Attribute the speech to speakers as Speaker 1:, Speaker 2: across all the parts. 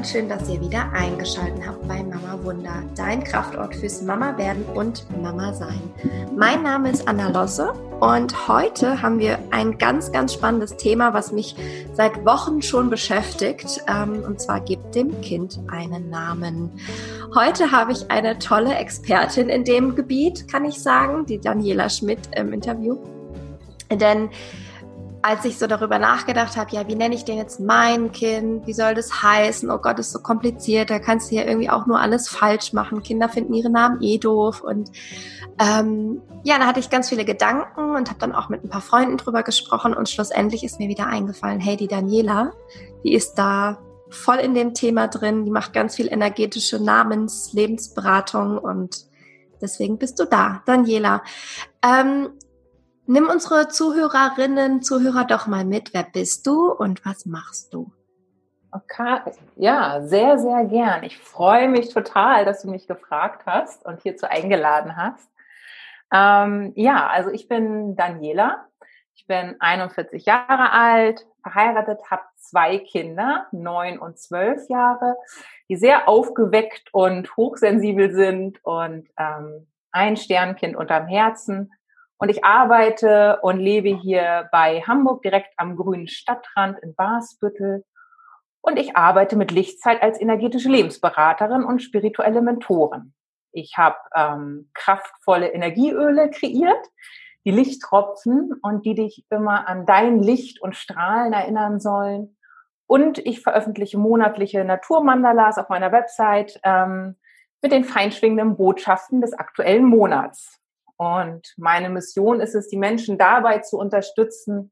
Speaker 1: Lieben, schön, dass ihr wieder eingeschaltet habt bei Mama Wunder, dein Kraftort fürs Mama werden und Mama sein. Mein Name ist Anna Losse und heute haben wir ein ganz, ganz spannendes Thema, was mich seit Wochen schon beschäftigt. Ähm, und zwar gibt dem Kind einen Namen. Heute habe ich eine tolle Expertin in dem Gebiet, kann ich sagen, die Daniela Schmidt im Interview. Denn als ich so darüber nachgedacht habe, ja, wie nenne ich denn jetzt mein Kind? Wie soll das heißen? Oh Gott, ist so kompliziert. Da kannst du ja irgendwie auch nur alles falsch machen. Kinder finden ihre Namen eh doof. Und ähm, ja, da hatte ich ganz viele Gedanken und habe dann auch mit ein paar Freunden drüber gesprochen. Und schlussendlich ist mir wieder eingefallen, hey, die Daniela, die ist da voll in dem Thema drin. Die macht ganz viel energetische Namens-, Lebensberatung und deswegen bist du da, Daniela. Ähm, Nimm unsere Zuhörerinnen, Zuhörer doch mal mit. Wer bist du und was machst du?
Speaker 2: Okay, ja, sehr, sehr gern. Ich freue mich total, dass du mich gefragt hast und hierzu eingeladen hast. Ähm, ja, also ich bin Daniela. Ich bin 41 Jahre alt, verheiratet, habe zwei Kinder, neun und zwölf Jahre, die sehr aufgeweckt und hochsensibel sind und ähm, ein Sternkind unterm Herzen und ich arbeite und lebe hier bei Hamburg direkt am grünen Stadtrand in Basbüttel. Und ich arbeite mit Lichtzeit als energetische Lebensberaterin und spirituelle Mentorin. Ich habe ähm, kraftvolle Energieöle kreiert, die Lichttropfen und die dich immer an dein Licht und Strahlen erinnern sollen. Und ich veröffentliche monatliche Naturmandalas auf meiner Website ähm, mit den feinschwingenden Botschaften des aktuellen Monats. Und meine Mission ist es, die Menschen dabei zu unterstützen,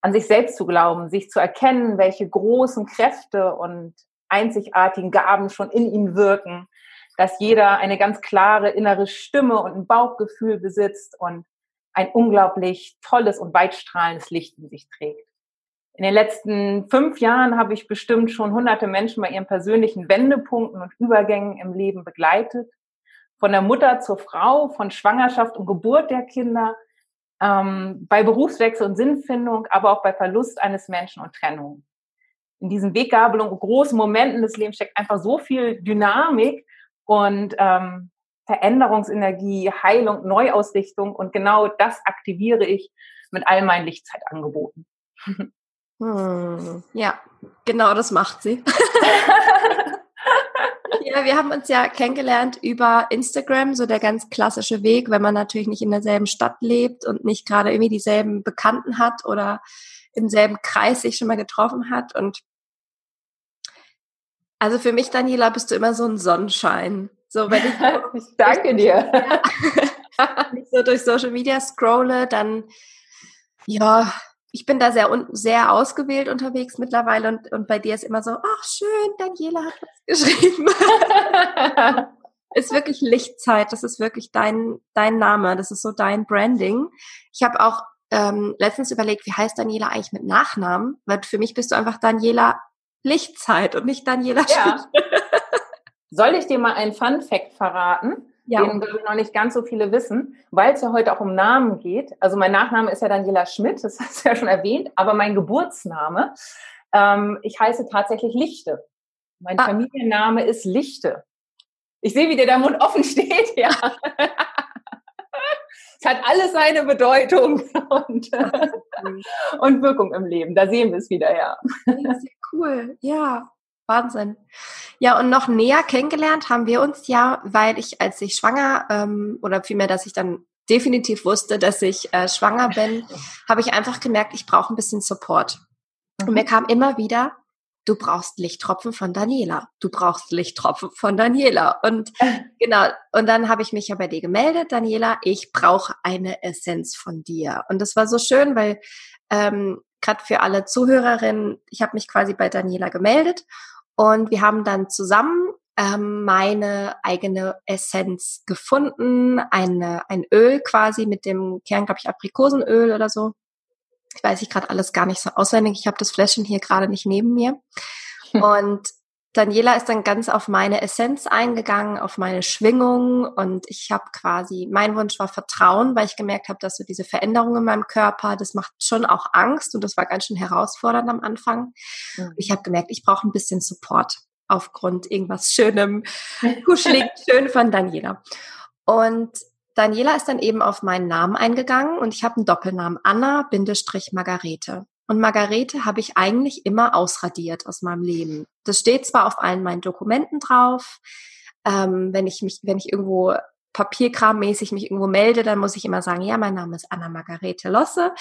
Speaker 2: an sich selbst zu glauben, sich zu erkennen, welche großen Kräfte und einzigartigen Gaben schon in ihnen wirken, dass jeder eine ganz klare innere Stimme und ein Bauchgefühl besitzt und ein unglaublich tolles und weitstrahlendes Licht in sich trägt. In den letzten fünf Jahren habe ich bestimmt schon hunderte Menschen bei ihren persönlichen Wendepunkten und Übergängen im Leben begleitet von der Mutter zur Frau, von Schwangerschaft und Geburt der Kinder, ähm, bei Berufswechsel und Sinnfindung, aber auch bei Verlust eines Menschen und Trennung. In diesen Weggabelungen und großen Momenten des Lebens steckt einfach so viel Dynamik und ähm, Veränderungsenergie, Heilung, Neuausrichtung und genau das aktiviere ich mit all meinen Lichtzeitangeboten.
Speaker 1: Hm, ja, genau das macht sie. Ja, wir haben uns ja kennengelernt über Instagram, so der ganz klassische Weg, wenn man natürlich nicht in derselben Stadt lebt und nicht gerade irgendwie dieselben Bekannten hat oder im selben Kreis sich schon mal getroffen hat. Und also für mich, Daniela, bist du immer so ein Sonnenschein. So, wenn ich,
Speaker 2: ich danke dir.
Speaker 1: Ja, wenn ich so durch Social Media scrolle, dann ja, ich bin da sehr, sehr ausgewählt unterwegs mittlerweile und, und bei dir ist immer so, ach schön, Daniela hat was geschrieben. ist wirklich Lichtzeit, das ist wirklich dein, dein Name, das ist so dein Branding. Ich habe auch ähm, letztens überlegt, wie heißt Daniela eigentlich mit Nachnamen? Weil für mich bist du einfach Daniela Lichtzeit und nicht Daniela ja.
Speaker 2: Soll ich dir mal einen Fun Fact verraten? Ja. den glaube ich noch nicht ganz so viele wissen, weil es ja heute auch um Namen geht. Also mein Nachname ist ja Daniela Schmidt, das hast du ja schon erwähnt, aber mein Geburtsname, ähm, ich heiße tatsächlich Lichte. Mein ah. Familienname ist Lichte. Ich sehe, wie dir der Mund offen steht, ja. es hat alles seine Bedeutung und, und Wirkung im Leben. Da sehen wir es wieder, ja.
Speaker 1: Sehr cool, ja. Wahnsinn. Ja, und noch näher kennengelernt haben wir uns ja, weil ich, als ich schwanger, ähm, oder vielmehr, dass ich dann definitiv wusste, dass ich äh, schwanger bin, habe ich einfach gemerkt, ich brauche ein bisschen Support. Und mir mhm. kam immer wieder, du brauchst Lichttropfen von Daniela. Du brauchst Lichttropfen von Daniela. Und genau, und dann habe ich mich ja bei dir gemeldet, Daniela, ich brauche eine Essenz von dir. Und das war so schön, weil ähm, gerade für alle Zuhörerinnen, ich habe mich quasi bei Daniela gemeldet und wir haben dann zusammen ähm, meine eigene Essenz gefunden, eine, ein Öl quasi mit dem Kern, glaube ich, Aprikosenöl oder so. Ich weiß ich gerade alles gar nicht so auswendig. Ich habe das Fläschchen hier gerade nicht neben mir. Und Daniela ist dann ganz auf meine Essenz eingegangen, auf meine Schwingung und ich habe quasi, mein Wunsch war Vertrauen, weil ich gemerkt habe, dass so diese Veränderungen in meinem Körper, das macht schon auch Angst und das war ganz schön herausfordernd am Anfang. Mhm. Ich habe gemerkt, ich brauche ein bisschen Support. aufgrund irgendwas Schönem, kuschelig, schön von Daniela. Und Daniela ist dann eben auf meinen Namen eingegangen und ich habe einen Doppelnamen Anna-Margarete. Und Margarete habe ich eigentlich immer ausradiert aus meinem Leben. Das steht zwar auf allen meinen Dokumenten drauf. Ähm, wenn ich mich, wenn ich irgendwo papierkrammäßig mich irgendwo melde, dann muss ich immer sagen, ja, mein Name ist Anna Margarete Losse.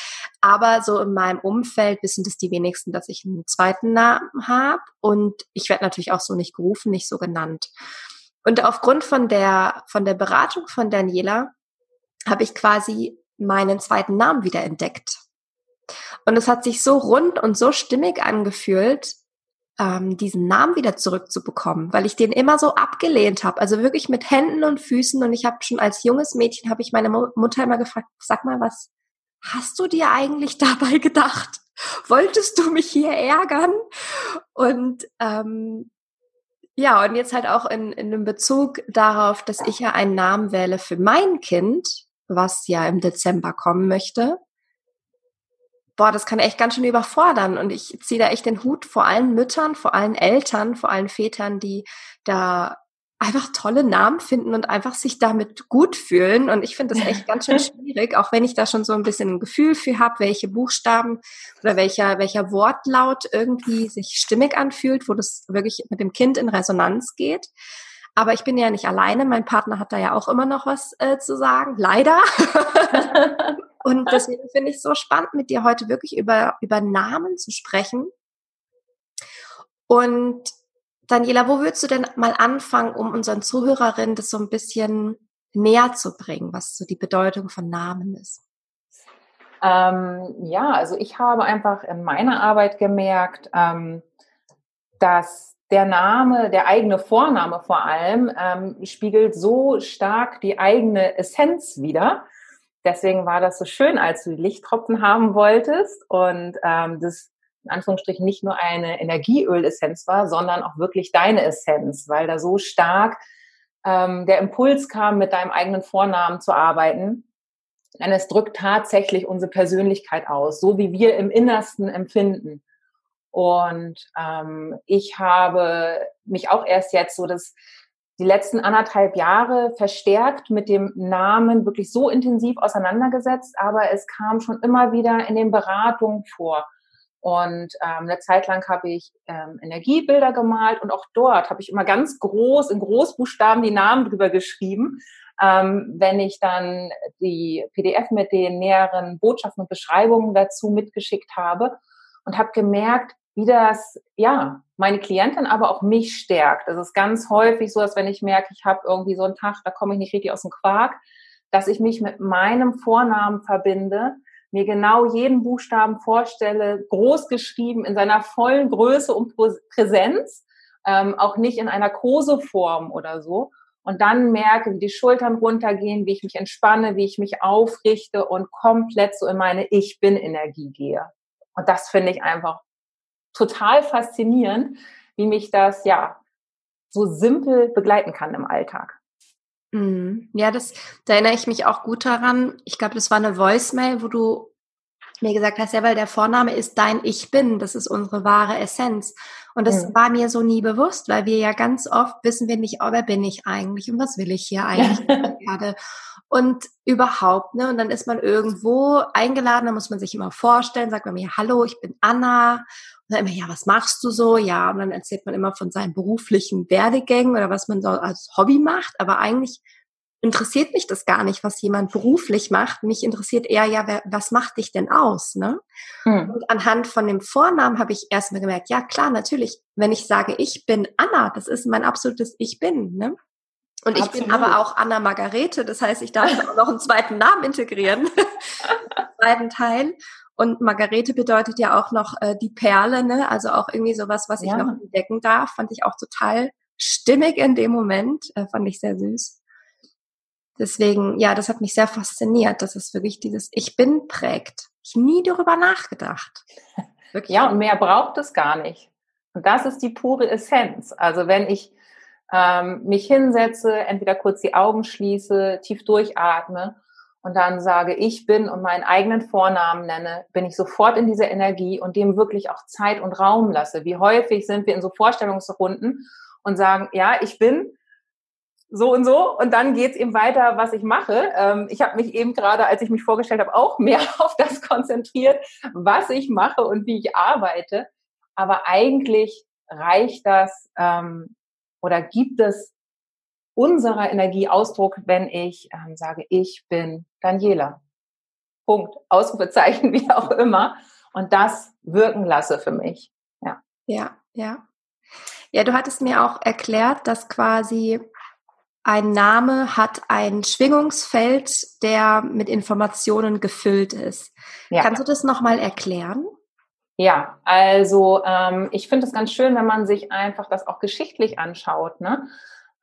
Speaker 1: Aber so in meinem Umfeld wissen das die wenigsten, dass ich einen zweiten Namen habe. Und ich werde natürlich auch so nicht gerufen, nicht so genannt. Und aufgrund von der, von der Beratung von Daniela habe ich quasi meinen zweiten Namen wieder entdeckt. Und es hat sich so rund und so stimmig angefühlt, ähm, diesen Namen wieder zurückzubekommen, weil ich den immer so abgelehnt habe, also wirklich mit Händen und Füßen. Und ich habe schon als junges Mädchen habe ich meine Mutter immer gefragt: Sag mal, was hast du dir eigentlich dabei gedacht? Wolltest du mich hier ärgern? Und ähm, ja, und jetzt halt auch in, in dem Bezug darauf, dass ich ja einen Namen wähle für mein Kind, was ja im Dezember kommen möchte boah, das kann echt ganz schön überfordern. Und ich ziehe da echt den Hut vor allen Müttern, vor allen Eltern, vor allen Vätern, die da einfach tolle Namen finden und einfach sich damit gut fühlen. Und ich finde das echt ganz schön schwierig, auch wenn ich da schon so ein bisschen ein Gefühl für habe, welche Buchstaben oder welcher, welcher Wortlaut irgendwie sich stimmig anfühlt, wo das wirklich mit dem Kind in Resonanz geht. Aber ich bin ja nicht alleine. Mein Partner hat da ja auch immer noch was äh, zu sagen. Leider. Und deswegen finde ich es so spannend, mit dir heute wirklich über, über Namen zu sprechen. Und Daniela, wo würdest du denn mal anfangen, um unseren Zuhörerinnen das so ein bisschen näher zu bringen, was so die Bedeutung von Namen ist?
Speaker 2: Ähm, ja, also ich habe einfach in meiner Arbeit gemerkt, ähm, dass der Name, der eigene Vorname vor allem, ähm, spiegelt so stark die eigene Essenz wieder. Deswegen war das so schön, als du die Lichttropfen haben wolltest und ähm, das in Anführungsstrichen nicht nur eine Energieölessenz war, sondern auch wirklich deine Essenz, weil da so stark ähm, der Impuls kam, mit deinem eigenen Vornamen zu arbeiten. Denn es drückt tatsächlich unsere Persönlichkeit aus, so wie wir im Innersten empfinden. Und ähm, ich habe mich auch erst jetzt so das die letzten anderthalb Jahre verstärkt mit dem Namen wirklich so intensiv auseinandergesetzt, aber es kam schon immer wieder in den Beratungen vor. Und ähm, eine Zeit lang habe ich ähm, Energiebilder gemalt und auch dort habe ich immer ganz groß, in Großbuchstaben die Namen drüber geschrieben. Ähm, wenn ich dann die PDF mit den näheren Botschaften und Beschreibungen dazu mitgeschickt habe und habe gemerkt, wie das, ja, meine Klientin, aber auch mich stärkt. Es ist ganz häufig so, dass wenn ich merke, ich habe irgendwie so einen Tag, da komme ich nicht richtig aus dem Quark, dass ich mich mit meinem Vornamen verbinde, mir genau jeden Buchstaben vorstelle, groß geschrieben in seiner vollen Größe und Präsenz, ähm, auch nicht in einer Koseform oder so. Und dann merke, wie die Schultern runtergehen, wie ich mich entspanne, wie ich mich aufrichte und komplett so in meine Ich bin Energie gehe. Und das finde ich einfach total faszinierend, wie mich das ja so simpel begleiten kann im Alltag.
Speaker 1: Mhm. Ja, das, da erinnere ich mich auch gut daran. Ich glaube, das war eine Voicemail, wo du mir gesagt hast, ja, weil der Vorname ist dein Ich bin, das ist unsere wahre Essenz. Und das mhm. war mir so nie bewusst, weil wir ja ganz oft wissen wir nicht, oh, wer bin ich eigentlich und was will ich hier eigentlich gerade und überhaupt, ne? Und dann ist man irgendwo eingeladen, da muss man sich immer vorstellen, sagt man mir, hallo, ich bin Anna und dann immer, ja, was machst du so? Ja, und dann erzählt man immer von seinen beruflichen Werdegängen oder was man so als Hobby macht. Aber eigentlich interessiert mich das gar nicht, was jemand beruflich macht. Mich interessiert eher, ja, wer, was macht dich denn aus? Ne? Hm. Und anhand von dem Vornamen habe ich erstmal gemerkt, ja klar, natürlich, wenn ich sage, ich bin Anna, das ist mein absolutes Ich bin. Ne? Und Absolut. ich bin aber auch Anna Margarete, das heißt, ich darf auch noch einen zweiten Namen integrieren, zweiten Teil. Und Margarete bedeutet ja auch noch äh, die Perle, ne? Also auch irgendwie sowas, was ich ja. noch entdecken darf, fand ich auch total stimmig in dem Moment, äh, fand ich sehr süß. Deswegen, ja, das hat mich sehr fasziniert, dass es wirklich dieses Ich bin prägt. Ich nie darüber nachgedacht.
Speaker 2: Wirklich. Ja, und mehr braucht es gar nicht. Und das ist die pure Essenz. Also wenn ich ähm, mich hinsetze, entweder kurz die Augen schließe, tief durchatme und dann sage, ich bin und meinen eigenen Vornamen nenne, bin ich sofort in dieser Energie und dem wirklich auch Zeit und Raum lasse. Wie häufig sind wir in so Vorstellungsrunden und sagen, ja, ich bin so und so und dann geht's eben weiter, was ich mache. Ähm, ich habe mich eben gerade, als ich mich vorgestellt habe, auch mehr auf das konzentriert, was ich mache und wie ich arbeite. Aber eigentlich reicht das ähm, oder gibt es unserer Energie Ausdruck, wenn ich ähm, sage, ich bin Daniela. Punkt. Ausrufezeichen, wie auch immer. Und das wirken lasse für mich. Ja.
Speaker 1: Ja, ja. Ja, du hattest mir auch erklärt, dass quasi ein Name hat ein Schwingungsfeld, der mit Informationen gefüllt ist. Ja. Kannst du das nochmal erklären?
Speaker 2: Ja, also ähm, ich finde es ganz schön, wenn man sich einfach das auch geschichtlich anschaut. Ne?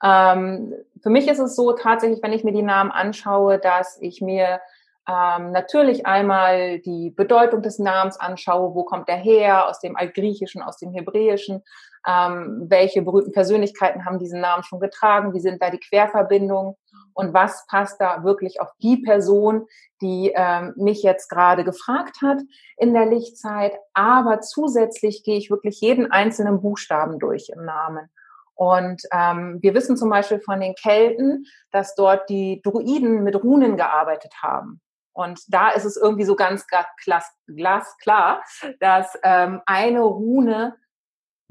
Speaker 2: Ähm, für mich ist es so tatsächlich, wenn ich mir die Namen anschaue, dass ich mir ähm, natürlich einmal die Bedeutung des Namens anschaue, wo kommt der her, aus dem Altgriechischen, aus dem Hebräischen, ähm, welche berühmten Persönlichkeiten haben diesen Namen schon getragen, wie sind da die Querverbindungen und was passt da wirklich auf die Person, die ähm, mich jetzt gerade gefragt hat in der Lichtzeit. Aber zusätzlich gehe ich wirklich jeden einzelnen Buchstaben durch im Namen. Und ähm, wir wissen zum Beispiel von den Kelten, dass dort die Druiden mit Runen gearbeitet haben. Und da ist es irgendwie so ganz glasklar, dass ähm, eine Rune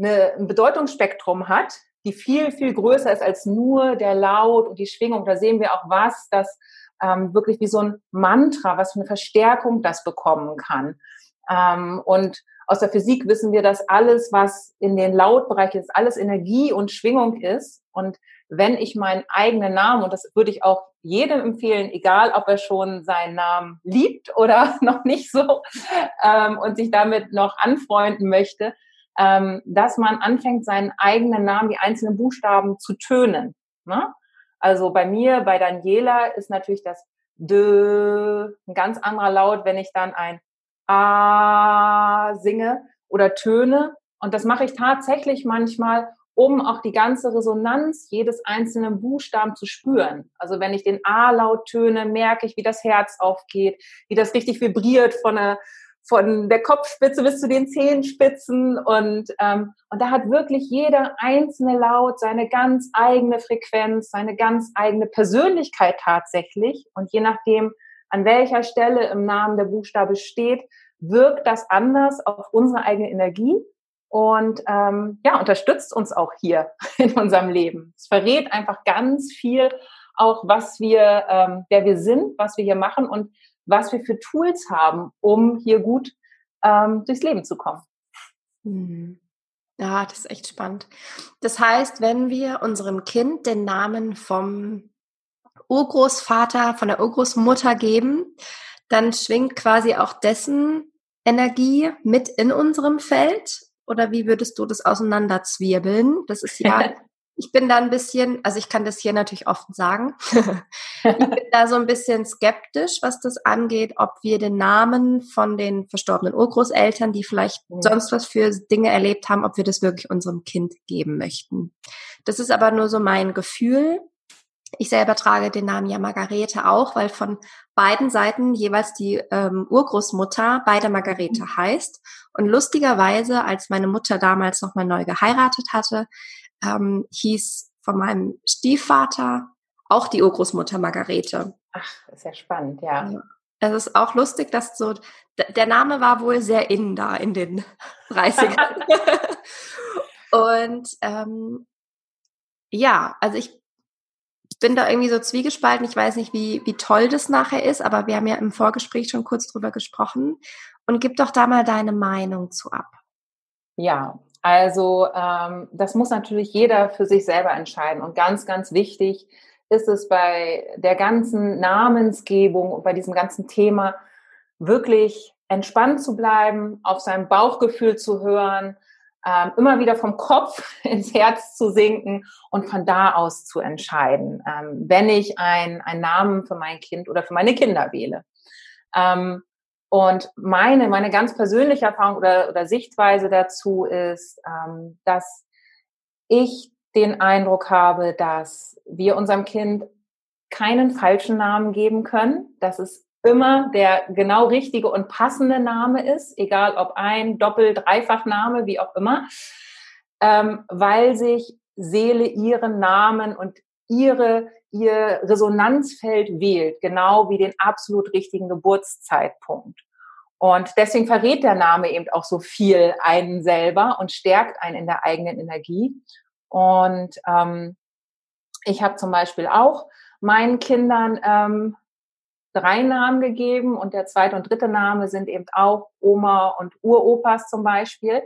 Speaker 2: eine, ein Bedeutungsspektrum hat, die viel, viel größer ist als nur der Laut und die Schwingung. Da sehen wir auch was, das ähm, wirklich wie so ein Mantra, was für eine Verstärkung das bekommen kann. Ähm, und aus der Physik wissen wir, dass alles, was in den Lautbereich ist, alles Energie und Schwingung ist. Und wenn ich meinen eigenen Namen, und das würde ich auch jedem empfehlen, egal ob er schon seinen Namen liebt oder noch nicht so ähm, und sich damit noch anfreunden möchte, ähm, dass man anfängt, seinen eigenen Namen, die einzelnen Buchstaben zu tönen. Ne? Also bei mir, bei Daniela ist natürlich das D ein ganz anderer Laut, wenn ich dann ein A singe oder Töne. Und das mache ich tatsächlich manchmal, um auch die ganze Resonanz jedes einzelnen Buchstaben zu spüren. Also wenn ich den A-Laut töne, merke ich, wie das Herz aufgeht, wie das richtig vibriert von der, von der Kopfspitze bis zu den Zehenspitzen. Und, ähm, und da hat wirklich jeder einzelne Laut seine ganz eigene Frequenz, seine ganz eigene Persönlichkeit tatsächlich. Und je nachdem, an welcher Stelle im Namen der Buchstabe steht, wirkt das anders auf unsere eigene Energie und ähm, ja, unterstützt uns auch hier in unserem Leben. Es verrät einfach ganz viel auch, was wir, ähm, wer wir sind, was wir hier machen und was wir für Tools haben, um hier gut ähm, durchs Leben zu kommen.
Speaker 1: Mhm. Ja, das ist echt spannend. Das heißt, wenn wir unserem Kind den Namen vom Urgroßvater, von der Urgroßmutter geben, dann schwingt quasi auch dessen Energie mit in unserem Feld. Oder wie würdest du das auseinanderzwirbeln? Das ist ja, ich bin da ein bisschen, also ich kann das hier natürlich offen sagen. ich bin da so ein bisschen skeptisch, was das angeht, ob wir den Namen von den verstorbenen Urgroßeltern, die vielleicht mhm. sonst was für Dinge erlebt haben, ob wir das wirklich unserem Kind geben möchten. Das ist aber nur so mein Gefühl. Ich selber trage den Namen ja Margarete auch, weil von beiden Seiten jeweils die ähm, Urgroßmutter beide Margarete mhm. heißt. Und lustigerweise, als meine Mutter damals nochmal neu geheiratet hatte, ähm, hieß von meinem Stiefvater auch die Urgroßmutter Margarete.
Speaker 2: Ach, ist ja spannend, ja.
Speaker 1: Es ist auch lustig, dass so, der Name war wohl sehr in da in den 30ern. Und ähm, ja, also ich bin da irgendwie so zwiegespalten. Ich weiß nicht, wie, wie toll das nachher ist, aber wir haben ja im Vorgespräch schon kurz drüber gesprochen. Und gib doch da mal deine Meinung zu ab.
Speaker 2: Ja, also ähm, das muss natürlich jeder für sich selber entscheiden. Und ganz, ganz wichtig ist es bei der ganzen Namensgebung und bei diesem ganzen Thema wirklich entspannt zu bleiben, auf sein Bauchgefühl zu hören, ähm, immer wieder vom Kopf ins Herz zu sinken und von da aus zu entscheiden, ähm, wenn ich ein, einen Namen für mein Kind oder für meine Kinder wähle. Ähm, und meine, meine ganz persönliche Erfahrung oder, oder Sichtweise dazu ist, ähm, dass ich den Eindruck habe, dass wir unserem Kind keinen falschen Namen geben können, dass es immer der genau richtige und passende Name ist, egal ob ein Doppel-, Dreifachname, wie auch immer, ähm, weil sich Seele ihren Namen und ihre, ihr Resonanzfeld wählt, genau wie den absolut richtigen Geburtszeitpunkt. Und deswegen verrät der Name eben auch so viel einen selber und stärkt einen in der eigenen Energie. Und ähm, ich habe zum Beispiel auch meinen Kindern ähm, drei Namen gegeben und der zweite und dritte Name sind eben auch Oma und Uropas zum Beispiel.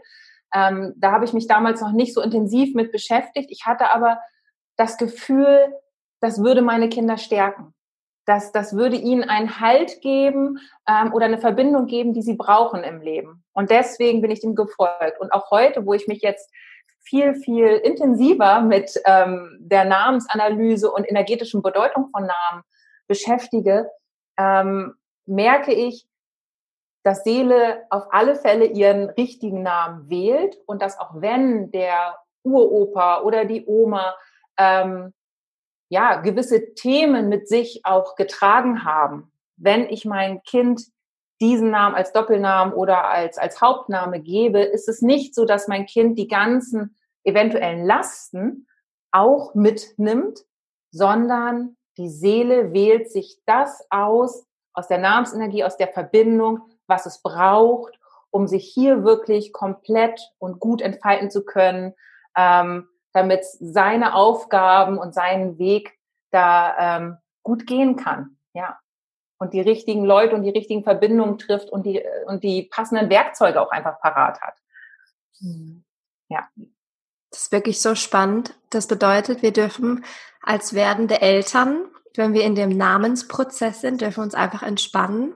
Speaker 2: Ähm, da habe ich mich damals noch nicht so intensiv mit beschäftigt. Ich hatte aber das Gefühl, das würde meine Kinder stärken. Das, das würde ihnen einen Halt geben ähm, oder eine Verbindung geben, die sie brauchen im Leben. Und deswegen bin ich dem gefolgt. Und auch heute, wo ich mich jetzt viel, viel intensiver mit ähm, der Namensanalyse und energetischen Bedeutung von Namen beschäftige, ähm, merke ich, dass Seele auf alle Fälle ihren richtigen Namen wählt und dass auch wenn der Uropa oder die Oma ähm, ja gewisse Themen mit sich auch getragen haben, wenn ich mein Kind diesen Namen als Doppelnamen oder als, als Hauptname gebe, ist es nicht so, dass mein Kind die ganzen eventuellen Lasten auch mitnimmt, sondern die Seele wählt sich das aus, aus der Namensenergie, aus der Verbindung, was es braucht, um sich hier wirklich komplett und gut entfalten zu können, ähm, damit seine Aufgaben und seinen Weg da ähm, gut gehen kann. Ja. Und die richtigen Leute und die richtigen Verbindungen trifft und die, und die passenden Werkzeuge auch einfach parat hat.
Speaker 1: Hm. Ja. Das ist wirklich so spannend. Das bedeutet, wir dürfen als werdende Eltern, wenn wir in dem Namensprozess sind, dürfen uns einfach entspannen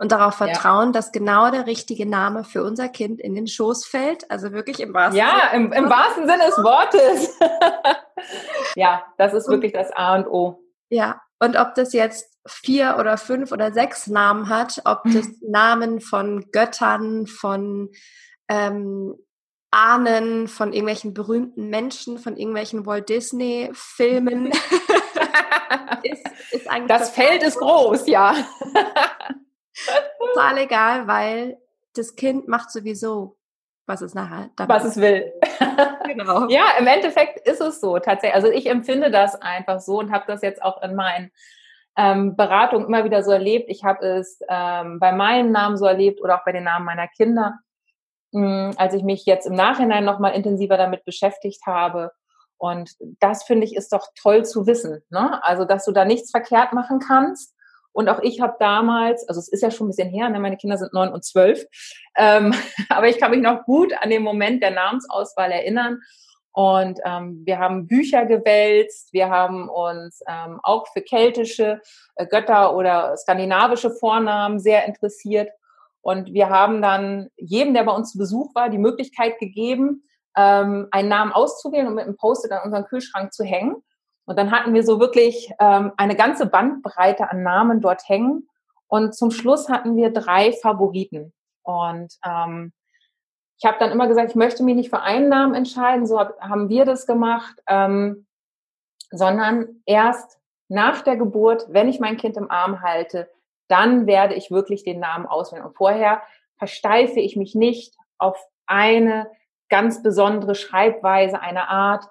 Speaker 1: und darauf vertrauen, ja. dass genau der richtige Name für unser Kind in den Schoß fällt. Also wirklich im wahrsten
Speaker 2: Ja, Sinne. im, im wahrsten Sinne des Wortes. ja, das ist wirklich das A und O.
Speaker 1: Ja, und ob das jetzt vier oder fünf oder sechs Namen hat, ob das Namen von Göttern, von ähm, Ahnen, von irgendwelchen berühmten Menschen, von irgendwelchen Walt Disney-Filmen.
Speaker 2: ist, ist eigentlich das Feld ist groß, ja.
Speaker 1: Total egal, weil das Kind macht sowieso, was es nachher
Speaker 2: damit Was es will. genau. Ja, im Endeffekt ist es so tatsächlich. Also ich empfinde das einfach so und habe das jetzt auch in meinen ähm, Beratungen immer wieder so erlebt. Ich habe es ähm, bei meinem Namen so erlebt oder auch bei den Namen meiner Kinder, mh, hm, als ich mich jetzt im Nachhinein nochmal intensiver damit beschäftigt habe. Und das finde ich ist doch toll zu wissen. Ne? Also, dass du da nichts verkehrt machen kannst und auch ich habe damals, also es ist ja schon ein bisschen her, ne, meine Kinder sind neun und zwölf, ähm, aber ich kann mich noch gut an den Moment der Namensauswahl erinnern. Und ähm, wir haben Bücher gewälzt, wir haben uns ähm, auch für keltische äh, Götter oder skandinavische Vornamen sehr interessiert. Und wir haben dann jedem, der bei uns zu Besuch war, die Möglichkeit gegeben, ähm, einen Namen auszuwählen und mit einem Post-it an unseren Kühlschrank zu hängen. Und dann hatten wir so wirklich ähm, eine ganze Bandbreite an Namen dort hängen. Und zum Schluss hatten wir drei Favoriten. Und ähm, ich habe dann immer gesagt, ich möchte mich nicht für einen Namen entscheiden, so hab, haben wir das gemacht, ähm, sondern erst nach der Geburt, wenn ich mein Kind im Arm halte, dann werde ich wirklich den Namen auswählen. Und vorher versteife ich mich nicht auf eine ganz besondere Schreibweise, eine Art,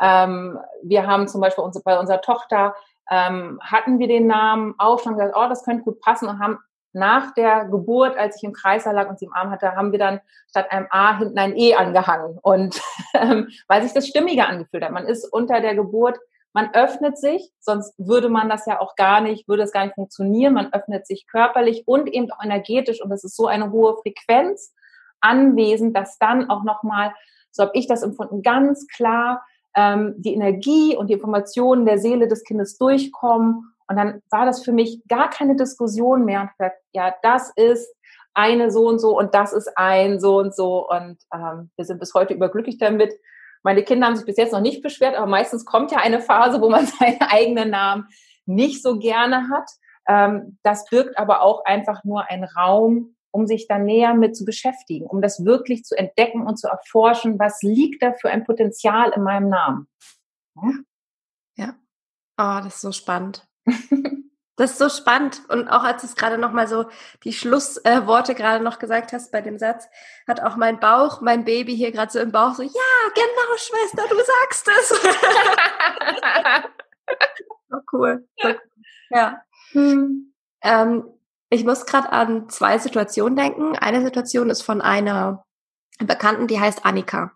Speaker 2: ähm, wir haben zum Beispiel unsere, bei unserer Tochter ähm, hatten wir den Namen auch schon gesagt, oh, das könnte gut passen und haben nach der Geburt, als ich im Kreiser lag und sie im Arm hatte, haben wir dann statt einem A hinten ein E angehangen. Und ähm, weil sich das stimmiger angefühlt hat. Man ist unter der Geburt, man öffnet sich, sonst würde man das ja auch gar nicht, würde es gar nicht funktionieren. Man öffnet sich körperlich und eben auch energetisch und es ist so eine hohe Frequenz anwesend, dass dann auch nochmal, so habe ich das empfunden, ganz klar ähm, die Energie und die Informationen der Seele des Kindes durchkommen. Und dann war das für mich gar keine Diskussion mehr. Und gesagt, ja, das ist eine so und so und das ist ein so und so. Und ähm, wir sind bis heute überglücklich damit. Meine Kinder haben sich bis jetzt noch nicht beschwert, aber meistens kommt ja eine Phase, wo man seinen eigenen Namen nicht so gerne hat. Ähm, das birgt aber auch einfach nur einen Raum, um sich da näher mit zu beschäftigen, um das wirklich zu entdecken und zu erforschen, was liegt da für ein Potenzial in meinem Namen.
Speaker 1: Ja. ja. Oh, das ist so spannend. Das ist so spannend. Und auch als du es gerade nochmal so die Schlussworte äh, gerade noch gesagt hast bei dem Satz, hat auch mein Bauch, mein Baby hier gerade so im Bauch so, ja, genau, Schwester, du sagst es. so cool. So. Ja. Hm. Ähm, ich muss gerade an zwei Situationen denken. Eine Situation ist von einer Bekannten, die heißt Annika.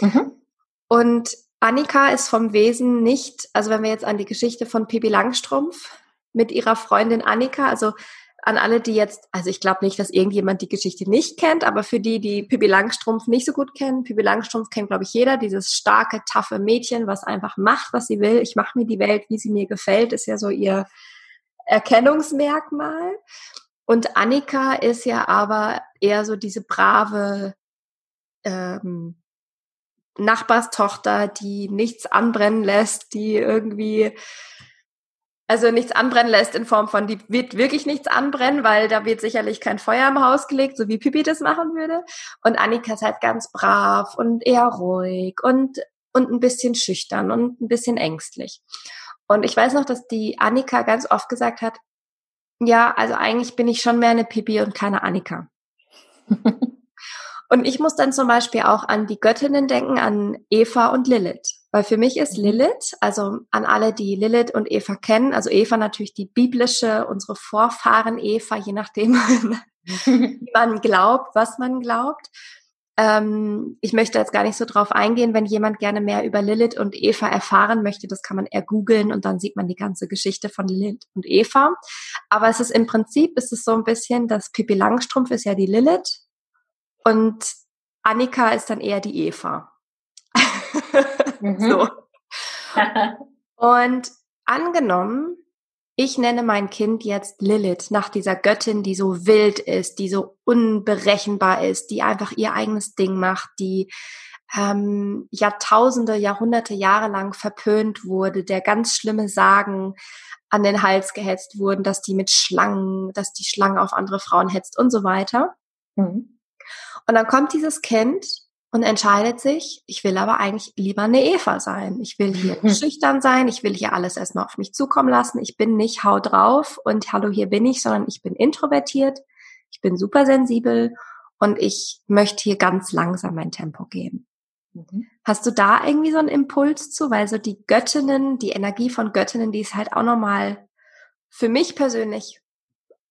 Speaker 1: Mhm. Und Annika ist vom Wesen nicht, also wenn wir jetzt an die Geschichte von Pippi Langstrumpf mit ihrer Freundin Annika, also an alle, die jetzt, also ich glaube nicht, dass irgendjemand die Geschichte nicht kennt, aber für die, die Pippi Langstrumpf nicht so gut kennen, Pippi Langstrumpf kennt, glaube ich, jeder, dieses starke, taffe Mädchen, was einfach macht, was sie will. Ich mache mir die Welt, wie sie mir gefällt, ist ja so ihr Erkennungsmerkmal. Und Annika ist ja aber eher so diese brave ähm, Nachbarstochter, die nichts anbrennen lässt, die irgendwie also nichts anbrennen lässt in Form von, die wird wirklich nichts anbrennen, weil da wird sicherlich kein Feuer im Haus gelegt, so wie Pipi das machen würde. Und Annika ist halt ganz brav und eher ruhig und, und ein bisschen schüchtern und ein bisschen ängstlich. Und ich weiß noch, dass die Annika ganz oft gesagt hat, ja, also eigentlich bin ich schon mehr eine Pipi und keine Annika. und ich muss dann zum Beispiel auch an die Göttinnen denken, an Eva und Lilith. Weil für mich ist mhm. Lilith, also an alle, die Lilith und Eva kennen, also Eva natürlich die biblische, unsere Vorfahren Eva, je nachdem, wie man glaubt, was man glaubt. Ähm, ich möchte jetzt gar nicht so drauf eingehen, wenn jemand gerne mehr über Lilith und Eva erfahren möchte, das kann man eher googeln und dann sieht man die ganze Geschichte von Lilith und Eva. Aber es ist im Prinzip, ist es so ein bisschen, dass Pippi Langstrumpf ist ja die Lilith und Annika ist dann eher die Eva. Mhm. so. Und angenommen, ich nenne mein Kind jetzt Lilith nach dieser Göttin, die so wild ist, die so unberechenbar ist, die einfach ihr eigenes Ding macht, die ähm, Jahrtausende, Jahrhunderte, Jahre lang verpönt wurde, der ganz schlimme Sagen an den Hals gehetzt wurden, dass die mit Schlangen, dass die Schlange auf andere Frauen hetzt und so weiter. Mhm. Und dann kommt dieses Kind und entscheidet sich, ich will aber eigentlich lieber eine Eva sein. Ich will hier schüchtern sein, ich will hier alles erstmal auf mich zukommen lassen. Ich bin nicht hau drauf und hallo, hier bin ich, sondern ich bin introvertiert, ich bin super sensibel und ich möchte hier ganz langsam mein Tempo gehen. Mhm. Hast du da irgendwie so einen Impuls zu? Weil so die Göttinnen, die Energie von Göttinnen, die ist halt auch nochmal für mich persönlich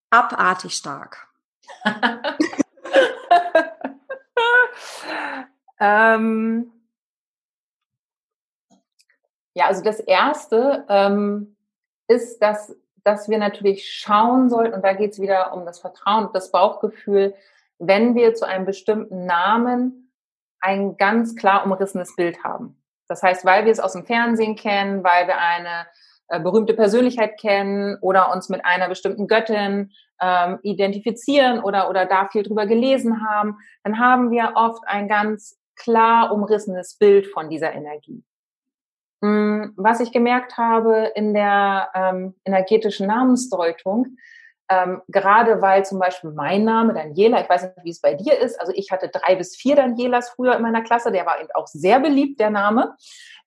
Speaker 1: abartig stark.
Speaker 2: Ähm, ja, also das Erste ähm, ist, dass, dass wir natürlich schauen sollten, und da geht es wieder um das Vertrauen das Bauchgefühl, wenn wir zu einem bestimmten Namen ein ganz klar umrissenes Bild haben. Das heißt, weil wir es aus dem Fernsehen kennen, weil wir eine äh, berühmte Persönlichkeit kennen oder uns mit einer bestimmten Göttin ähm, identifizieren oder, oder da viel drüber gelesen haben, dann haben wir oft ein ganz klar umrissenes Bild von dieser Energie. Mm, was ich gemerkt habe in der ähm, energetischen Namensdeutung, ähm, gerade weil zum Beispiel mein Name Daniela, ich weiß nicht, wie es bei dir ist, also ich hatte drei bis vier Danielas früher in meiner Klasse, der war eben auch sehr beliebt, der Name.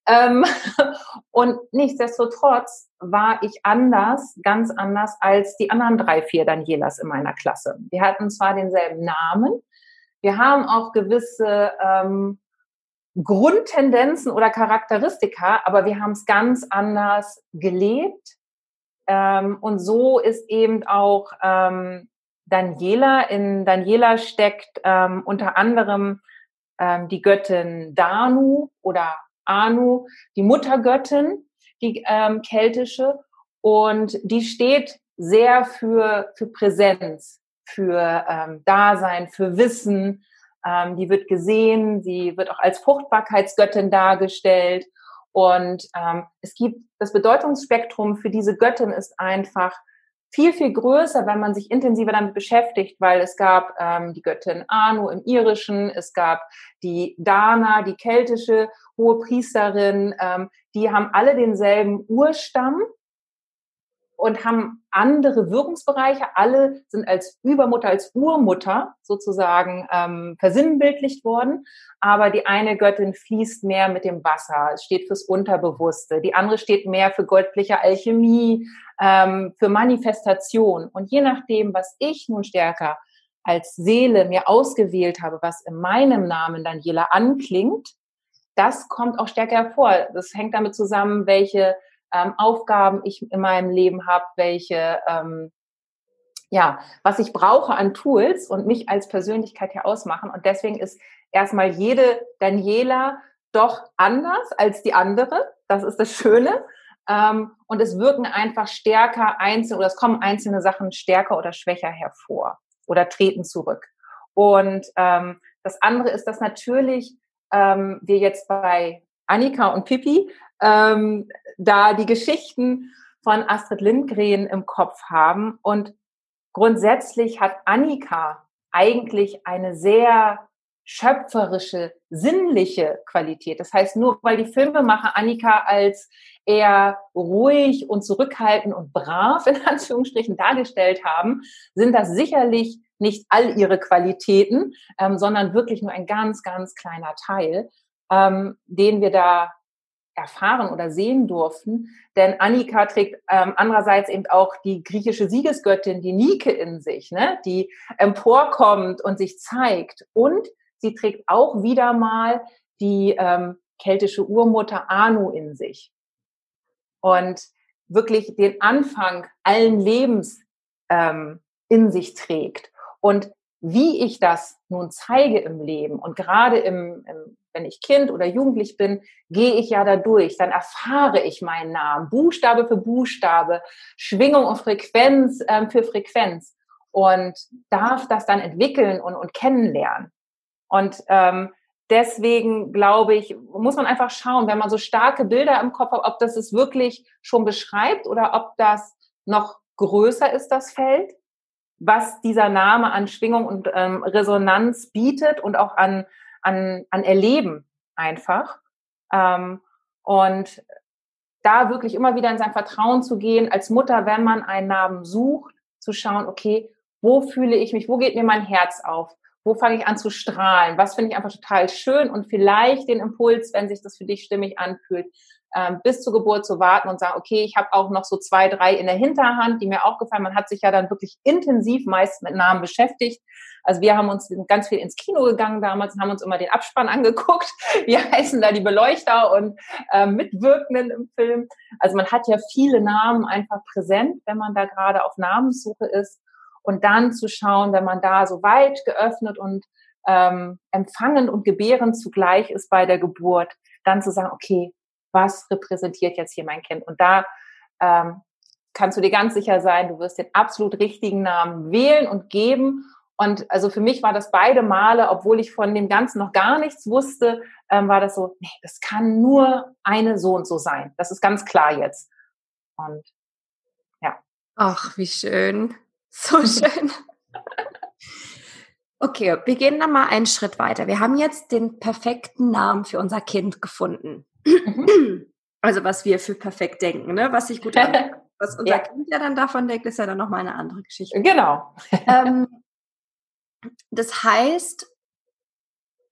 Speaker 2: Ähm, und nichtsdestotrotz war ich anders, ganz anders als die anderen drei, vier Danielas in meiner Klasse. Wir hatten zwar denselben Namen, wir haben auch gewisse ähm, Grundtendenzen oder Charakteristika, aber wir haben es ganz anders gelebt. Ähm, und so ist eben auch ähm, Daniela. In Daniela steckt ähm, unter anderem ähm, die Göttin Danu oder Anu, die Muttergöttin, die ähm, keltische. Und die steht sehr für, für Präsenz, für ähm, Dasein, für Wissen. Ähm, die wird gesehen, sie wird auch als Fruchtbarkeitsgöttin dargestellt. Und ähm, es gibt das Bedeutungsspektrum für diese Göttin ist einfach viel, viel größer, wenn man sich intensiver damit beschäftigt, weil es gab ähm, die Göttin Anu im Irischen, es gab die Dana, die keltische hohe Priesterin, ähm, die haben alle denselben Urstamm, und haben andere Wirkungsbereiche. Alle sind als Übermutter, als Urmutter sozusagen ähm, versinnbildlicht worden. Aber die eine Göttin fließt mehr mit dem Wasser, es steht fürs Unterbewusste. Die andere steht mehr für göttliche Alchemie, ähm, für Manifestation. Und je nachdem, was ich nun stärker als Seele mir ausgewählt habe, was in meinem Namen Daniela anklingt, das kommt auch stärker hervor. Das hängt damit zusammen, welche ähm, Aufgaben ich in meinem Leben habe, welche, ähm, ja, was ich brauche an Tools und mich als Persönlichkeit hier ausmachen. Und deswegen ist erstmal jede Daniela doch anders als die andere. Das ist das Schöne. Ähm, und es wirken einfach stärker einzelne oder es kommen einzelne Sachen stärker oder schwächer hervor oder treten zurück. Und ähm, das andere ist, dass natürlich ähm, wir jetzt bei Annika und Pippi ähm, da die Geschichten von Astrid Lindgren im Kopf haben. Und grundsätzlich hat Annika eigentlich eine sehr schöpferische, sinnliche Qualität. Das heißt, nur weil die Filmemacher Annika als eher ruhig und zurückhaltend und brav in Anführungsstrichen dargestellt haben, sind das sicherlich nicht all ihre Qualitäten, ähm, sondern wirklich nur ein ganz, ganz kleiner Teil, ähm, den wir da erfahren oder sehen durften. Denn Annika trägt ähm, andererseits eben auch die griechische Siegesgöttin, die Nike in sich, ne? die emporkommt und sich zeigt. Und sie trägt auch wieder mal die ähm, keltische Urmutter Anu in sich. Und wirklich den Anfang allen Lebens ähm, in sich trägt. Und wie ich das nun zeige im Leben. Und gerade im, im, wenn ich Kind oder Jugendlich bin, gehe ich ja da durch, dann erfahre ich meinen Namen, Buchstabe für Buchstabe, Schwingung und Frequenz ähm, für Frequenz. Und darf das dann entwickeln und, und kennenlernen. Und ähm, deswegen glaube ich, muss man einfach schauen, wenn man so starke Bilder im Kopf hat, ob das es wirklich schon beschreibt oder ob das noch größer ist, das Feld was dieser Name an Schwingung und ähm, Resonanz bietet und auch an, an, an Erleben einfach. Ähm, und da wirklich immer wieder in sein Vertrauen zu gehen, als Mutter, wenn man einen Namen sucht, zu schauen, okay, wo fühle ich mich, wo geht mir mein Herz auf, wo fange ich an zu strahlen, was finde ich einfach total schön und vielleicht den Impuls, wenn sich das für dich stimmig anfühlt, ähm, bis zur Geburt zu warten und sagen, okay, ich habe auch noch so zwei, drei in der Hinterhand, die mir auch gefallen. Man hat sich ja dann wirklich intensiv meist mit Namen beschäftigt. Also wir haben uns ganz viel ins Kino gegangen damals und haben uns immer den Abspann angeguckt. Wie heißen da die Beleuchter und äh, Mitwirkenden im Film? Also man hat ja viele Namen einfach präsent, wenn man da gerade auf Namenssuche ist. Und dann zu schauen, wenn man da so weit geöffnet und ähm, empfangen und gebären zugleich ist bei der Geburt, dann zu sagen, okay, was repräsentiert jetzt hier mein Kind? Und da ähm, kannst du dir ganz sicher sein, du wirst den absolut richtigen Namen wählen und geben. Und also für mich war das beide Male, obwohl ich von dem Ganzen noch gar nichts wusste, ähm, war das so, nee, das kann nur eine so und so sein. Das ist ganz klar jetzt. Und ja.
Speaker 1: Ach, wie schön. So schön. Okay, wir gehen dann mal einen Schritt weiter. Wir haben jetzt den perfekten Namen für unser Kind gefunden. Mhm. Also was wir für perfekt denken, ne? was sich gut an, was unser ja. Kind ja dann davon denkt, ist ja dann nochmal eine andere Geschichte.
Speaker 2: Genau.
Speaker 1: ähm, das heißt,